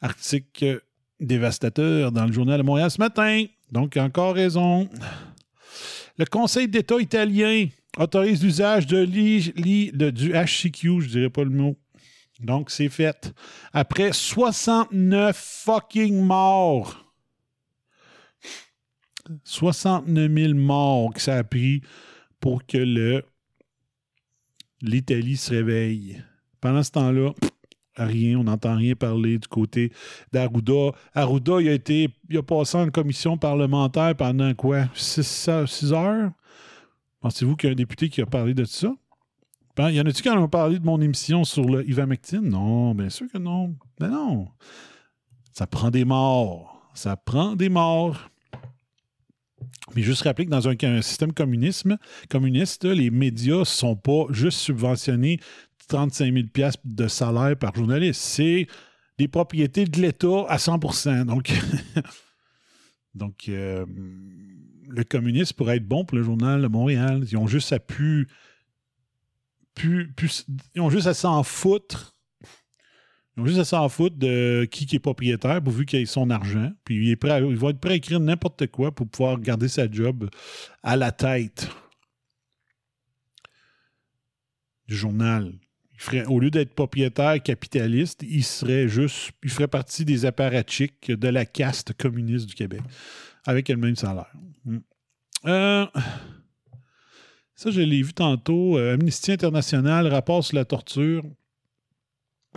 Article dévastateur dans le journal de Montréal ce matin. Donc, encore raison. Le Conseil d'État italien autorise l'usage du HCQ, je dirais pas le mot. Donc, c'est fait. Après 69 fucking morts. 69 000 morts que ça a pris pour que l'Italie se réveille. Pendant ce temps-là, rien, on n'entend rien parler du côté d'Arruda. Arruda, il a été, il a passé en commission parlementaire pendant quoi? 6 heures? Pensez-vous qu'il y a un député qui a parlé de ça? Y en a-tu qui en ont parlé de mon émission sur le ivermectine? Non, bien sûr que non. Ben non. Ça prend des morts. Ça prend des morts. Mais juste rappeler que dans un, système communiste, les médias ne sont pas juste subventionnés 35 000 de salaire par journaliste. C'est des propriétés de l'État à 100 Donc, <laughs> donc euh, le communisme pourrait être bon pour le journal de Montréal. Ils ont juste à pu, ils ont juste à s'en foutre. Ils ont juste à s'en foutre de qui, qui est propriétaire pourvu qu'il ait son argent. Puis il, est prêt il va être prêt à écrire n'importe quoi pour pouvoir garder sa job à la tête du journal. au lieu d'être propriétaire capitaliste, il serait juste, il ferait partie des apparatchiks de la caste communiste du Québec, avec le même salaire. Hmm. Euh, ça, je l'ai vu tantôt. Euh, Amnesty International, rapport sur la torture.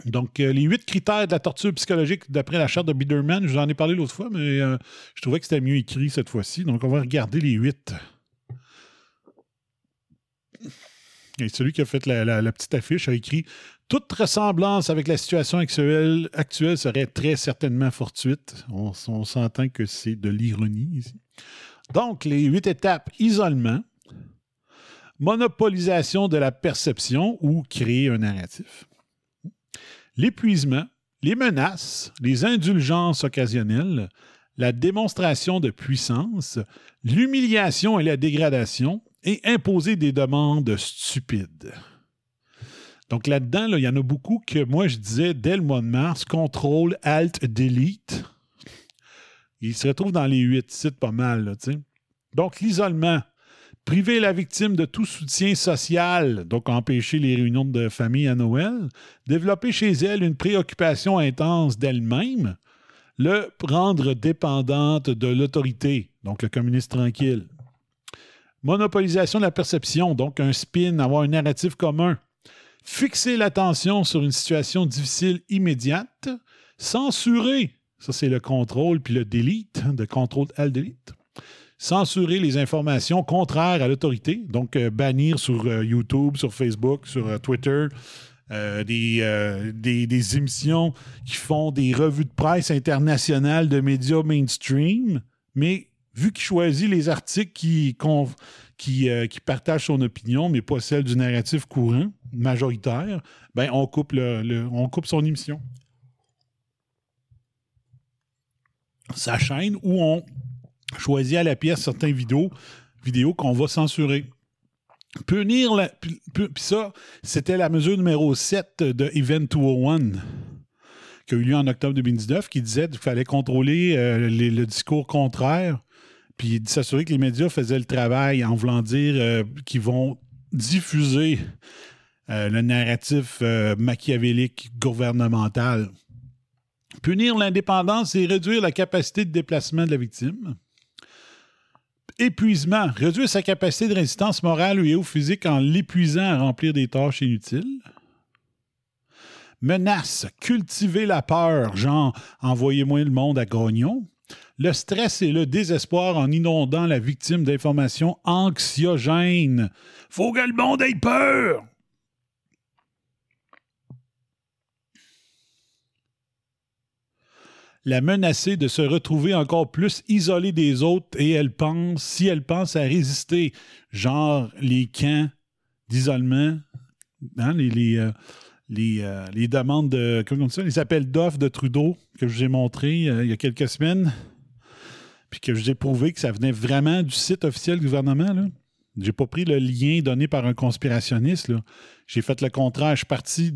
Donc, euh, les huit critères de la torture psychologique d'après la charte de Biederman, je vous en ai parlé l'autre fois, mais je trouvais que c'était mieux écrit cette fois-ci. Donc, on va regarder les huit. Et celui qui a fait la, petite affiche a écrit Toute ressemblance avec la situation actuelle, actuelle serait très certainement fortuite. On, s'entend que c'est de l'ironie ici. Donc, les huit étapes isolement, monopolisation de la perception ou créer un narratif, l'épuisement, les menaces, les indulgences occasionnelles, la démonstration de puissance, l'humiliation et la dégradation, et imposer des demandes stupides. Donc là-dedans, il y en a beaucoup que moi je disais dès le mois de mars, contrôle, alt, delete. Il se retrouve dans les huit sites pas mal. donc l'isolement, priver la victime de tout soutien social, donc empêcher les réunions de famille à Noël, développer chez elle une préoccupation intense d'elle-même, le rendre dépendante de l'autorité, donc le communiste tranquille, Monopolisation de la perception, donc un spin, avoir un narratif commun. Fixer l'attention sur une situation difficile immédiate. Censurer, ça c'est le contrôle puis le delete, de contrôle al delete. Censurer les informations contraires à l'autorité, donc euh, bannir sur euh, YouTube, sur Facebook, sur euh, Twitter, des, émissions qui font des revues de presse internationales de médias mainstream, mais vu qu'il choisit les articles qui, partagent son opinion, mais pas celle du narratif courant, majoritaire, ben on coupe, on coupe son émission. Sa chaîne où on choisit à la pièce certaines vidéos, vidéos qu'on va censurer. Punir la. Puis ça, c'était la mesure numéro 7 de Event 201 qui a eu lieu en octobre 2019, qui disait qu'il fallait contrôler euh, le discours contraire puis s'assurer que les médias faisaient le travail en voulant dire euh, qu'ils vont diffuser euh, le narratif machiavélique gouvernemental. Punir l'indépendance et réduire la capacité de déplacement de la victime. Épuisement, réduire sa capacité de résistance morale ou physique en l'épuisant à remplir des tâches inutiles. Menace, cultiver la peur, genre envoyez-moi le monde à Grognon le stress et le désespoir en inondant la victime d'informations anxiogènes. Faut que le monde ait peur! La menacer de se retrouver encore plus isolée des autres et elle pense, si elle pense à résister, genre les camps d'isolement, hein, les, euh, euh, les, demandes de, comment ça, les appels d'offres de Trudeau que je vous ai montré euh, il y a quelques semaines puis que j'ai prouvé que ça venait vraiment du site officiel du gouvernement, là. J'ai pas pris le lien donné par un conspirationniste. J'ai fait le contraire. Je suis parti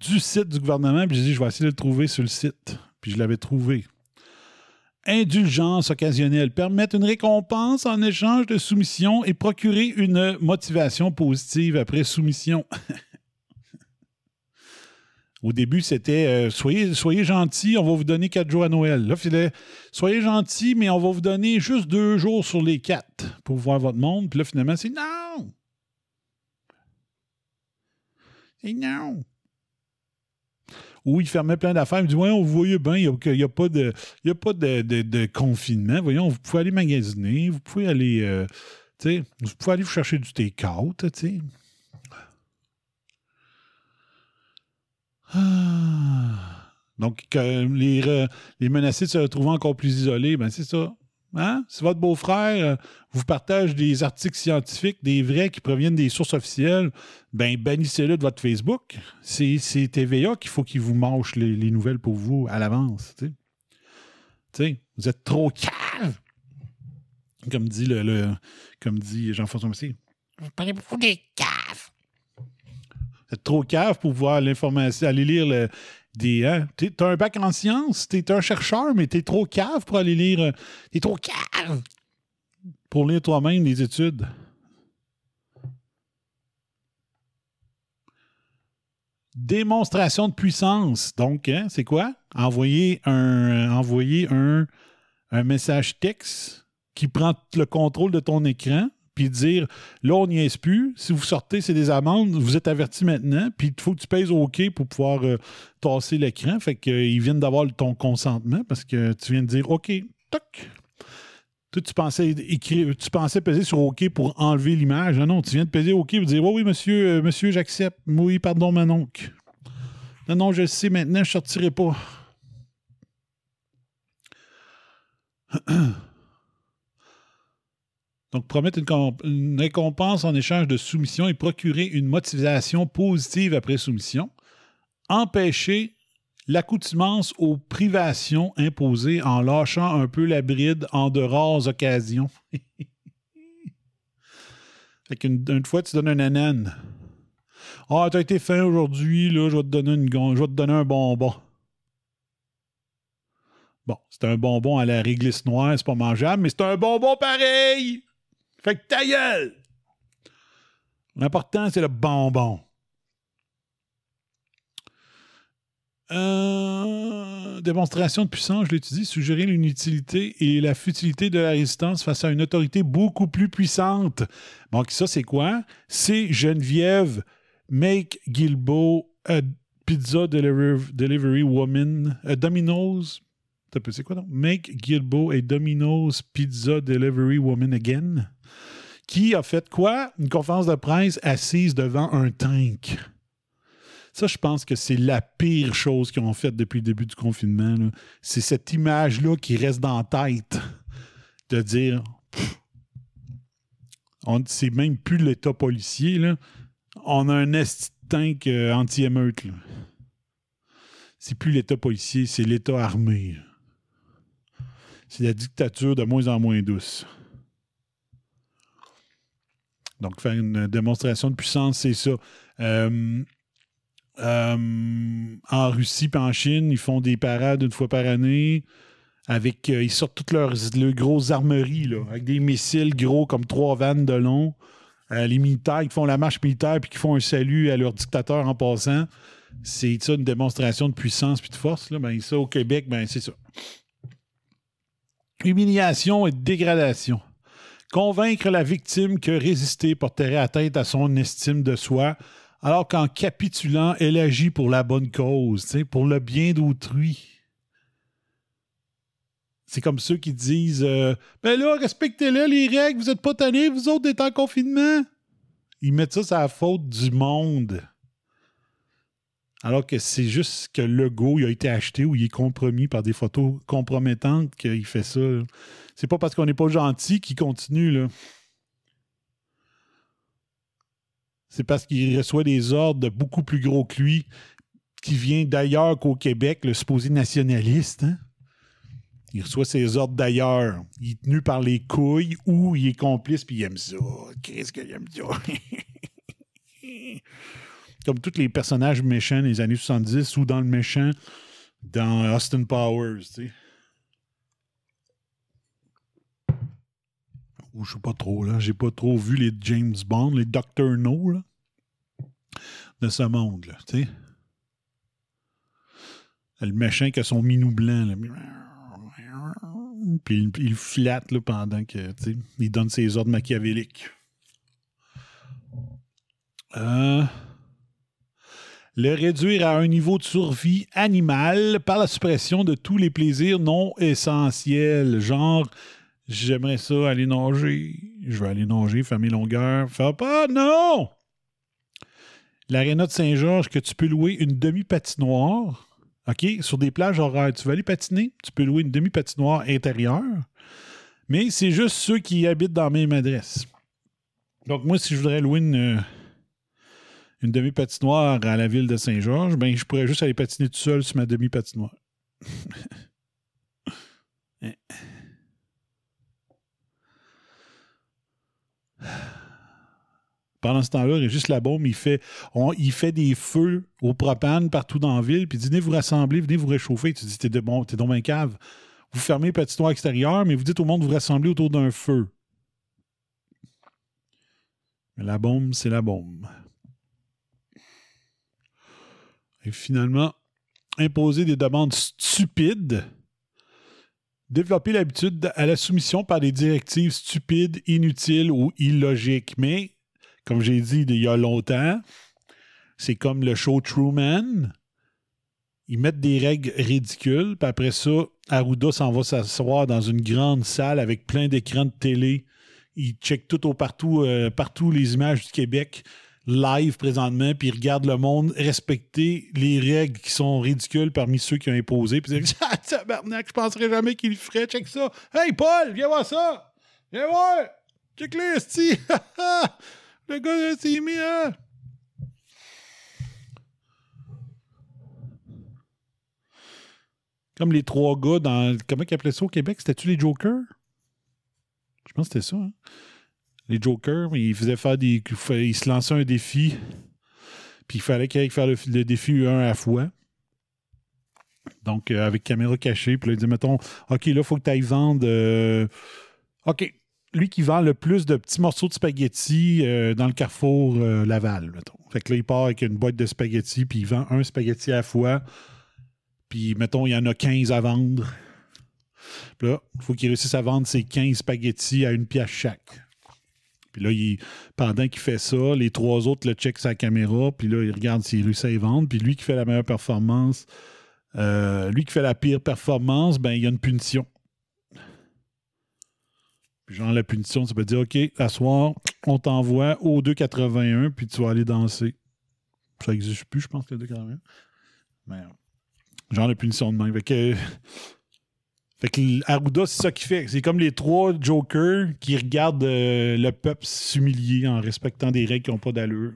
du site du gouvernement, puis j'ai dit, je vais essayer de le trouver sur le site. Puis je l'avais trouvé. Indulgence occasionnelle. Permettre une récompense en échange de soumission et procurer une motivation positive après soumission. <laughs> Au début, c'était euh, soyez, soyez gentils, on va vous donner quatre jours à Noël. Là, c'était soyez gentils, mais on va vous donner juste deux jours sur les quatre pour voir votre monde. Puis là, finalement, c'est non! C'est non! Ou il fermait plein d'affaires. Il me dit Voyons, vous voyez bien, il n'y a, pas, de, a pas de, confinement. Voyons, vous pouvez aller magasiner, vous pouvez aller. Euh, vous pouvez aller vous chercher du take-out. Ah. Donc, les, les menacés se retrouvent encore plus isolés, ben c'est ça. Hein? Si votre beau-frère euh, vous partage des articles scientifiques, des vrais qui proviennent des sources officielles, ben bannissez-le de votre Facebook. C'est TVA qu'il faut qu'il vous mâche les, nouvelles pour vous à l'avance. Vous êtes trop cave. Comme dit le, comme dit Jean-François Messier. Vous parlez beaucoup des caves. Vous êtes trop cave pour voir l'information, aller lire le, des. Hein? T'as un bac en sciences, t'es un chercheur, mais t'es trop cave pour aller lire. Euh, t'es trop cave pour lire toi-même des études. Démonstration de puissance. Donc, hein, c'est quoi? Envoyer un, envoyer un, un message texte qui prend le contrôle de ton écran puis dire là, on n'y est plus. Si vous sortez, c'est des amendes. Vous êtes averti maintenant. Puis il faut que tu pèses OK pour pouvoir euh, tasser l'écran. Fait qu'ils euh, viennent d'avoir ton consentement parce que tu viens de dire OK, toc. Toi, tu pensais écrire, tu pensais peser sur OK pour enlever l'image. Non, non, tu viens de peser OK pour dire oui, oui, monsieur, euh, monsieur, j'accepte. Oui, pardon, mon oncle. Non, non, je sais maintenant, je ne sortirai pas. <clears throat> Donc, promettre une, récompense en échange de soumission et procurer une motivation positive après soumission. Empêcher l'accoutumance aux privations imposées en lâchant un peu la bride en de rares occasions. <laughs> une fois, tu donnes un anen. Ah, t'as été fin aujourd'hui, là, je vais te donner une je vais te donner un bonbon. Bon, c'est un bonbon à la réglisse noire, c'est pas mangeable, mais c'est un bonbon pareil! Fait que ta gueule! L'important, c'est le bonbon. Euh, démonstration de puissance, je l'étudie, suggérer l'inutilité et la futilité de la résistance face à une autorité beaucoup plus puissante. Donc, ça, c'est quoi? C'est Geneviève Make Gilbo, Pizza Delivery, Woman, Domino's. C'est quoi donc? Make Gilbo et Domino's Pizza Delivery Woman Again qui a fait quoi? Une conférence de presse assise devant un tank. Ça, je pense que c'est la pire chose qu'ils ont faite depuis le début du confinement. C'est cette image-là qui reste dans la tête de dire c'est même plus l'État policier. On a un tank euh, anti-émeute. C'est plus l'État policier, c'est l'État armé. C'est la dictature de moins en moins douce. Donc, faire une démonstration de puissance, c'est ça. Euh, euh, en Russie et en Chine, ils font des parades une fois par année. Avec, euh, ils sortent toutes leurs, grosses armeries, là, avec des missiles gros comme trois vannes de long. les militaires qui font la marche militaire puis qui font un salut à leur dictateur en passant. C'est ça une démonstration de puissance puis de force. Là. Ben, ça, au Québec, ben, c'est ça. Humiliation et dégradation. Convaincre la victime que résister porterait atteinte à son estime de soi, alors qu'en capitulant, elle agit pour la bonne cause, pour le bien d'autrui. C'est comme ceux qui disent euh, Ben là, respectez-le, les règles, vous n'êtes pas tannés, vous autres, d'être en confinement. Ils mettent ça sur la faute du monde. Alors que c'est juste que le go il a été acheté ou il est compromis par des photos compromettantes qu'il fait ça. C'est pas parce qu'on n'est pas gentil qu'il continue, là. C'est parce qu'il reçoit des ordres de beaucoup plus gros que lui, qui vient d'ailleurs qu'au Québec, le supposé nationaliste. Hein. Il reçoit ses ordres d'ailleurs. Il est tenu par les couilles ou il est complice puis il aime ça. Qu'est-ce qu'il aime ça? <laughs> Comme tous les personnages méchants des années 70 ou dans le méchant dans Austin Powers, tu sais. Ou je sais pas trop, là. J'ai pas trop vu les James Bond, les Doctor No, là, de ce monde, là, tu sais. Le méchant qui a son minou blanc, là. Puis il, flatte là, pendant que, il donne ses ordres machiavéliques. Euh, le réduire à un niveau de survie animal par la suppression de tous les plaisirs non essentiels, genre J'aimerais ça aller nager. Je vais aller nager, faire mes longueurs. Faire pas, non! L'aréna de Saint-Georges, que tu peux louer une demi-patinoire. OK? Sur des plages horaires. Tu veux aller patiner? Tu peux louer une demi-patinoire intérieure Mais c'est juste ceux qui habitent dans la même adresse. Donc, moi, si je voudrais louer une, euh, une demi-patinoire à la ville de Saint-Georges, ben, je pourrais juste aller patiner tout seul sur ma demi-patinoire. <laughs> Pendant ce temps-là, Régis Labaume, il fait, on, il fait des feux au propane partout dans la ville, puis il dit Venez vous rassembler, venez vous réchauffer. Tu dis T'es bon, dans un cave. Vous fermez le patinoire extérieur, mais vous dites au monde de vous rassembler autour d'un feu. Mais la bombe, c'est la bombe. Et finalement, imposer des demandes stupides, développer l'habitude à la soumission par des directives stupides, inutiles ou illogiques. Mais, comme j'ai dit il y a longtemps, c'est comme le show Truman. Ils mettent des règles ridicules, puis après ça, Arruda s'en va s'asseoir dans une grande salle avec plein d'écrans de télé. Il check tout au partout, euh, partout les images du Québec live présentement, puis regarde le monde respecter les règles qui sont ridicules parmi ceux qui ont imposé. Puis il dit <laughs> Ah, tabarnak, je penserais jamais qu'il le ferait. Check ça. Hey, Paul, viens voir ça. Viens voir. Check les esti. <laughs> le gars s'est mis, hein. Comme les trois gars dans. Comment ils appelaient ça au Québec? C'était-tu les Jokers? Je pense que c'était ça. Hein? Les Jokers, ils faisaient faire des. Ils se lançaient un défi. Puis il fallait qu'ils fassent le, le, défi un à fois. Donc, euh, avec caméra cachée. Puis là, il dit mettons, OK, là, il faut que tu ailles vendre. Euh, OK. Lui qui vend le plus de petits morceaux de spaghettis euh, dans le carrefour Laval, mettons. Fait que là, il part avec une boîte de spaghettis, puis il vend un spaghetti à fois. Puis, mettons, il y en a 15 à vendre. Puis là, il faut qu'il réussisse à vendre ces 15 spaghettis à une pièce chaque. Puis là, pendant qu'il fait ça, les trois autres le checkent sa caméra, puis là, il regarde s'il réussit à y vendre. Puis lui qui fait la meilleure performance, euh, lui qui fait la pire performance, ben il y a une punition. Puis genre, la punition, ça peut dire, OK, à soir, on t'envoie au 2,81, puis tu vas aller danser. Ça n'existe plus, je pense, le 2,81. Mais genre, la punition de main. Fait que... Fait que Arruda, c'est ça qu'il fait. C'est comme les trois jokers qui regardent euh, le peuple s'humilier en respectant des règles qui n'ont pas d'allure.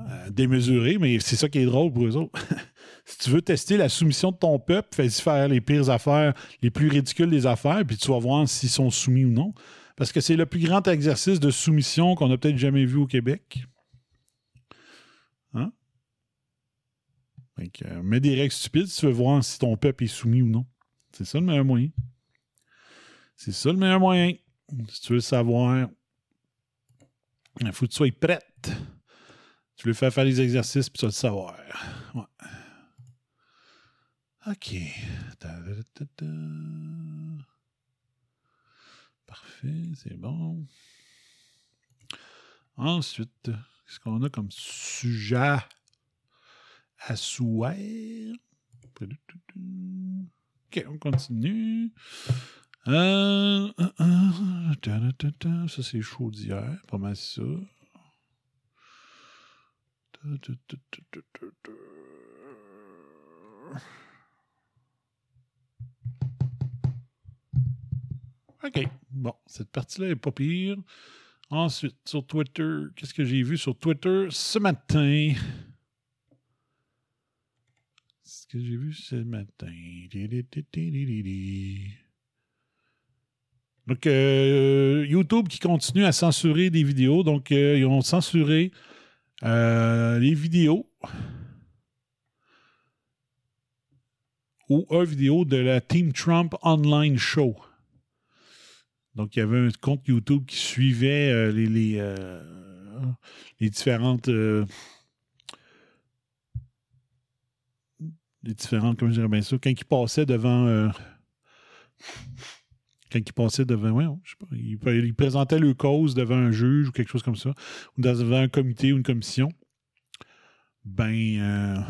Euh, démesurées, mais c'est ça qui est drôle pour eux autres. <laughs> si tu veux tester la soumission de ton peuple, fais-y faire les pires affaires, les plus ridicules des affaires, puis tu vas voir s'ils sont soumis ou non. Parce que c'est le plus grand exercice de soumission qu'on a peut-être jamais vu au Québec. Hein? Fait que, euh, mets des règles stupides si tu veux voir si ton peuple est soumis ou non. C'est ça le meilleur moyen. C'est ça le meilleur moyen. Si tu veux le savoir, il faut que tu sois prête. Tu lui fais faire les exercices puis tu vas le savoir. Ouais. OK. Parfait, c'est bon. Ensuite, qu'est-ce qu'on a comme sujet à souhaiter? OK, on continue. Euh, euh, euh, ça, c'est chaud d'hier. Pas mal ça. OK. Bon, cette partie-là est pas pire. Ensuite, sur Twitter, qu'est-ce que j'ai vu sur Twitter ce matin? Que j'ai vu ce matin. Donc, euh, YouTube qui continue à censurer des vidéos. Donc, euh, ils ont censuré euh, les vidéos ou une vidéo de la Team Trump Online Show. Donc, il y avait un compte YouTube qui suivait les différentes les différentes, comment je dirais bien ça, quand il passait devant. euh, quand il passait devant. Ouais, je sais pas, il, il présentait le cause devant un juge ou quelque chose comme ça, ou devant un comité ou une commission. Ben. euh,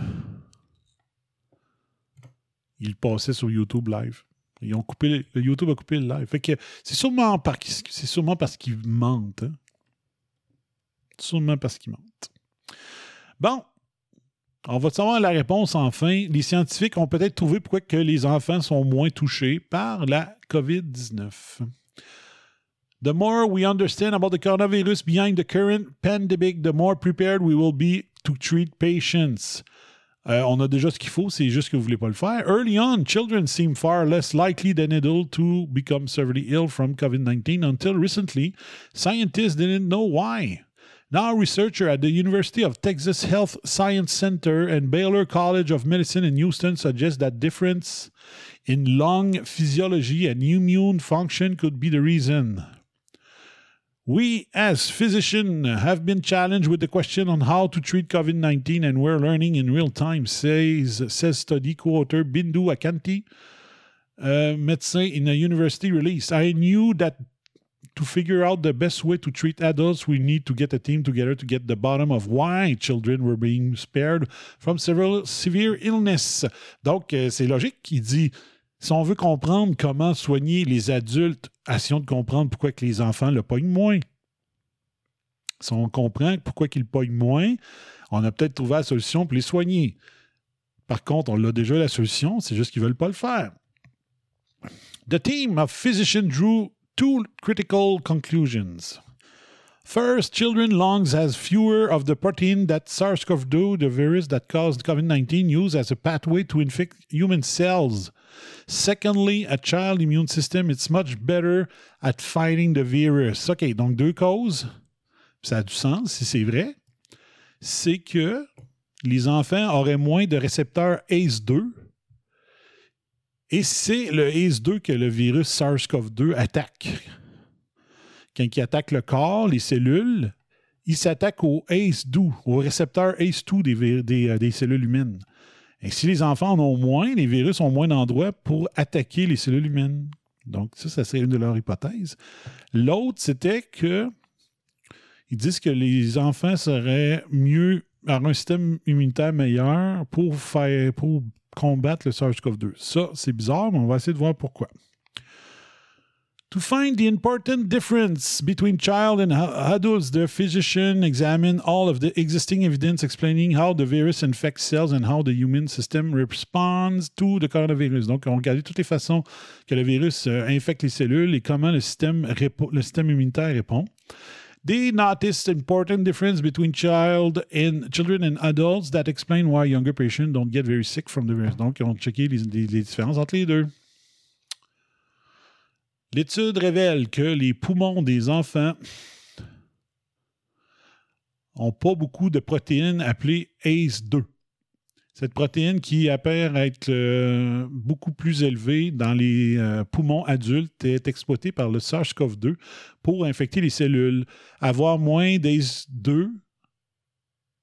il passait sur YouTube Live. Ils ont coupé, YouTube a coupé le live. Fait que c'est sûrement, par, c'est sûrement parce qu'ils mentent. hein. Sûrement parce qu'ils mentent. Bon, on va savoir la réponse enfin. Les scientifiques ont peut-être trouvé pourquoi que les enfants sont moins touchés par la COVID-19. The more we understand about the coronavirus behind the current pandemic, the more prepared we will be to treat patients. Euh, on a déjà ce qu'il faut, c'est juste que vous ne voulez pas le faire. Early on, children seem far less likely than adults to become severely ill from COVID 19 until recently. Scientists didn't know why. Now, researcher at the University of Texas Health Science Center and Baylor College of Medicine in Houston suggests that difference in lung physiology and immune function could be the reason. We, as physicians, have been challenged with the question on how to treat COVID 19, and we're learning in real time, says, says study co author Bindu Akanti, uh, médecin in a university release. I knew that to figure out the best way to treat adults, we need to get a team together to get the bottom of why children were being spared from several severe illness. Donc, euh, c'est logique. Il dit si on veut comprendre comment soigner les adultes, essayons de comprendre pourquoi que les enfants le pognent moins. Si on comprend pourquoi qu'ils pognent moins, on a peut-être trouvé la solution pour les soigner. Par contre, on l'a déjà la solution, c'est juste qu'ils ne veulent pas le faire. The team of physicians drew two critical conclusions. First, children lungs has fewer of the protein that SARS-CoV-2, the virus that caused COVID-19, use as a pathway to infect human cells. Secondly, a child immune system is much better at fighting the virus. OK, donc deux causes. Ça a du sens si c'est vrai. C'est que les enfants auraient moins de récepteurs ACE2. Et c'est le ACE2 que le virus SARS-CoV-2 attaque. Quand il attaque le corps, les cellules, il s'attaque au ACE2, au récepteur ACE2 des, des, euh, des cellules humaines. Et si les enfants en ont moins, les virus ont moins d'endroits pour attaquer les cellules humaines. Donc, ça, ça serait une de leurs hypothèses. L'autre, c'était que ils disent que les enfants seraient mieux, avoir un système immunitaire meilleur pour faire, pour combattre le SARS-CoV-2. Ça, c'est bizarre, mais on va essayer de voir pourquoi. To find the important difference between child and adults, the physician examined all of the existing evidence explaining how the virus infects cells and how the human system responds to the coronavirus. Donc, on regarde toutes les façons que le virus euh, infecte les cellules et comment le système, le système immunitaire répond. They noticed important difference between child and children and adults that explain why younger patients don't get very sick from the virus. Donc, ils ont checké les, différences entre les deux. L'étude révèle que les poumons des enfants n'ont pas beaucoup de protéines appelées ACE2. Cette protéine qui apparaît être euh, beaucoup plus élevée dans les euh, poumons adultes est exploitée par le SARS-CoV-2 pour infecter les cellules. Avoir moins d'ACE2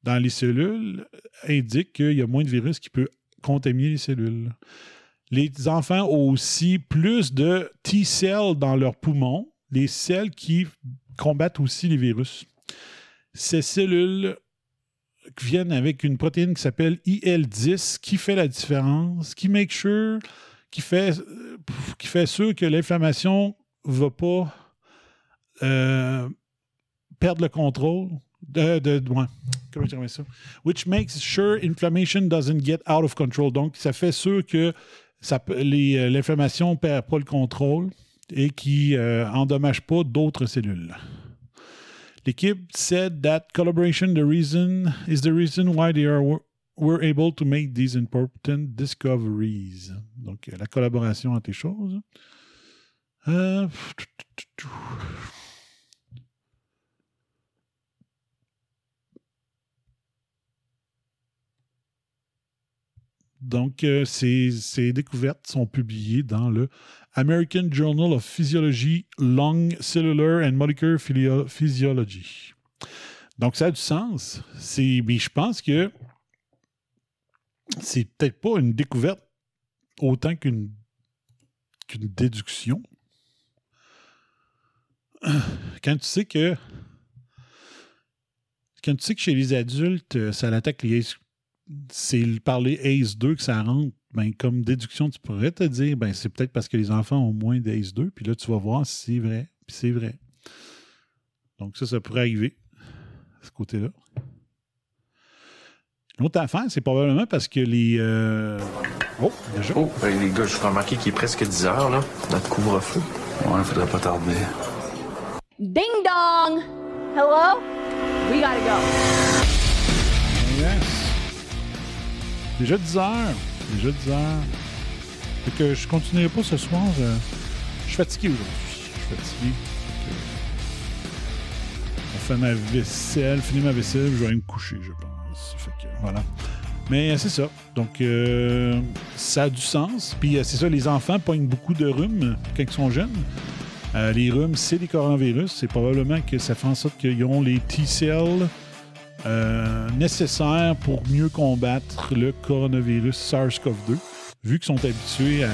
dans les cellules indique qu'il y a moins de virus qui peut contaminer les cellules. Les enfants ont aussi plus de T-cells dans leurs poumons, les cellules qui combattent aussi les virus. Ces cellules viennent avec une protéine qui s'appelle IL-10 qui fait la différence, qui make sure, qui fait, qui fait sûr que l'inflammation ne va pas euh, perdre le contrôle. De, de. Comment je ça? Which makes sure inflammation doesn't get out of control. Donc, ça fait sûr que euh, l'inflammation ne perd pas le contrôle et qui euh, endommage pas d'autres cellules. L'équipe said that collaboration the reason is the reason why they are were able to make these important discoveries. Donc la collaboration entre les choses. Euh, Donc, euh, ces, découvertes sont publiées dans le American Journal of Physiology, Lung, Cellular and Molecular Physiology. Donc, ça a du sens. Mais je pense que c'est peut-être pas une découverte autant qu'une déduction. Quand tu sais que quand tu sais que chez les adultes, ça attaque les c'est par les ACE 2 que ça rentre. Ben, comme déduction, tu pourrais te dire, ben, c'est peut-être parce que les enfants ont moins d'ACE 2, puis là, tu vas voir si c'est vrai, puis c'est vrai. Donc, ça, ça pourrait arriver, ce côté-là. L'autre affaire, c'est probablement parce que les. Euh, oh, déjà. Oh, les gars, je vous remarquer qu'il est presque 10 heures, là, notre couvre-feu. Ouais, faudrait pas tarder. Ding dong! Hello? We gotta go. Yes. Déjà 10 heures. Déjà 10 heures. Fait que je continuerai pas ce soir. Je, je suis fatigué aujourd'hui. Je suis fatigué. On fait ma vaisselle, finir ma vaisselle, je vais aller me coucher, je pense. Fait que voilà. Mais euh, c'est ça. Donc, euh, ça a du sens. Puis, euh, c'est ça, les enfants pognent beaucoup de rhumes quand ils sont jeunes. Euh, les rhumes, c'est des coronavirus. C'est probablement que ça fait en sorte qu'ils ont les T-cells euh, nécessaires pour mieux combattre le coronavirus SARS-CoV-2, vu qu'ils sont habitués à.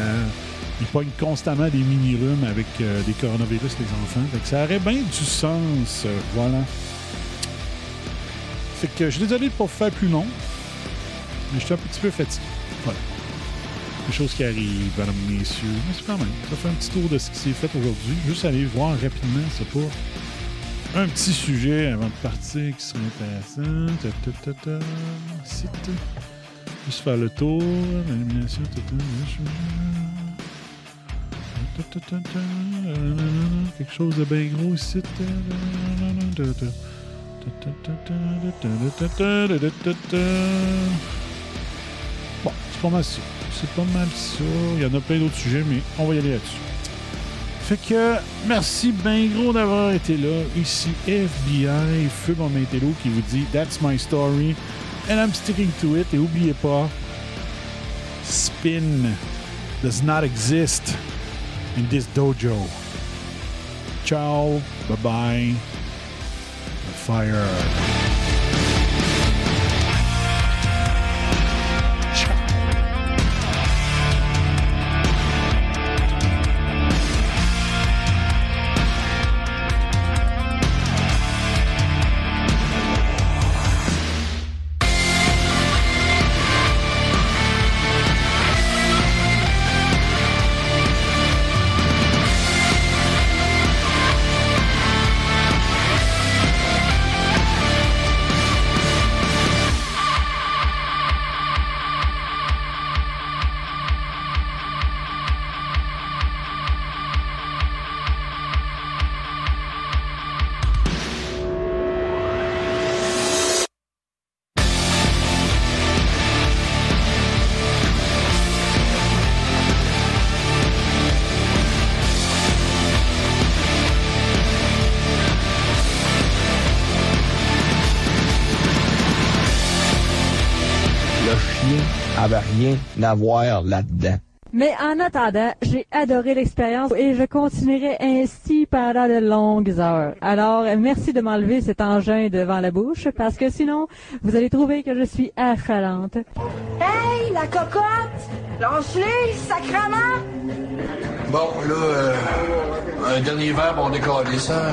Ils pognent constamment des mini-rhumes avec euh, des coronavirus, les enfants. Fait que ça aurait bien du sens. euh, voilà. Fait que je suis désolé de ne pas faire plus long, mais je suis un petit peu fatigué. Voilà. Des choses qui arrivent, mesdames, messieurs. Mais c'est quand même. Ça fait un petit tour de ce qui s'est fait aujourd'hui. Juste aller voir rapidement, c'est pas un petit sujet avant de partir qui serait intéressant. Juste faire le tour. Quelque chose de bien gros ici. Bon, c'est pas mal ça. C'est pas mal ça. Il y en a plein d'autres sujets, mais on va y aller là-dessus. Merci bien gros d'avoir été là. Ici FBI, Feu Mon Métello qui vous dit That's my story and I'm sticking to it. Et oubliez pas, spin does not exist in this dojo. Ciao, bye bye. Fire. Là-dedans. Mais en attendant, j'ai adoré l'expérience et je continuerai ainsi pendant de longues heures. Alors, merci de m'enlever cet engin devant la bouche parce que sinon, vous allez trouver que je suis affalante. Hey, la cocotte! Lâche-les, sacrement! Bon, là, euh, un dernier verre, on décolle ça.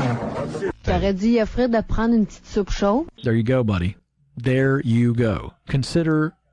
J'aurais dit à Fred de prendre une petite soupe chaude? There you go, buddy. There you go. Consider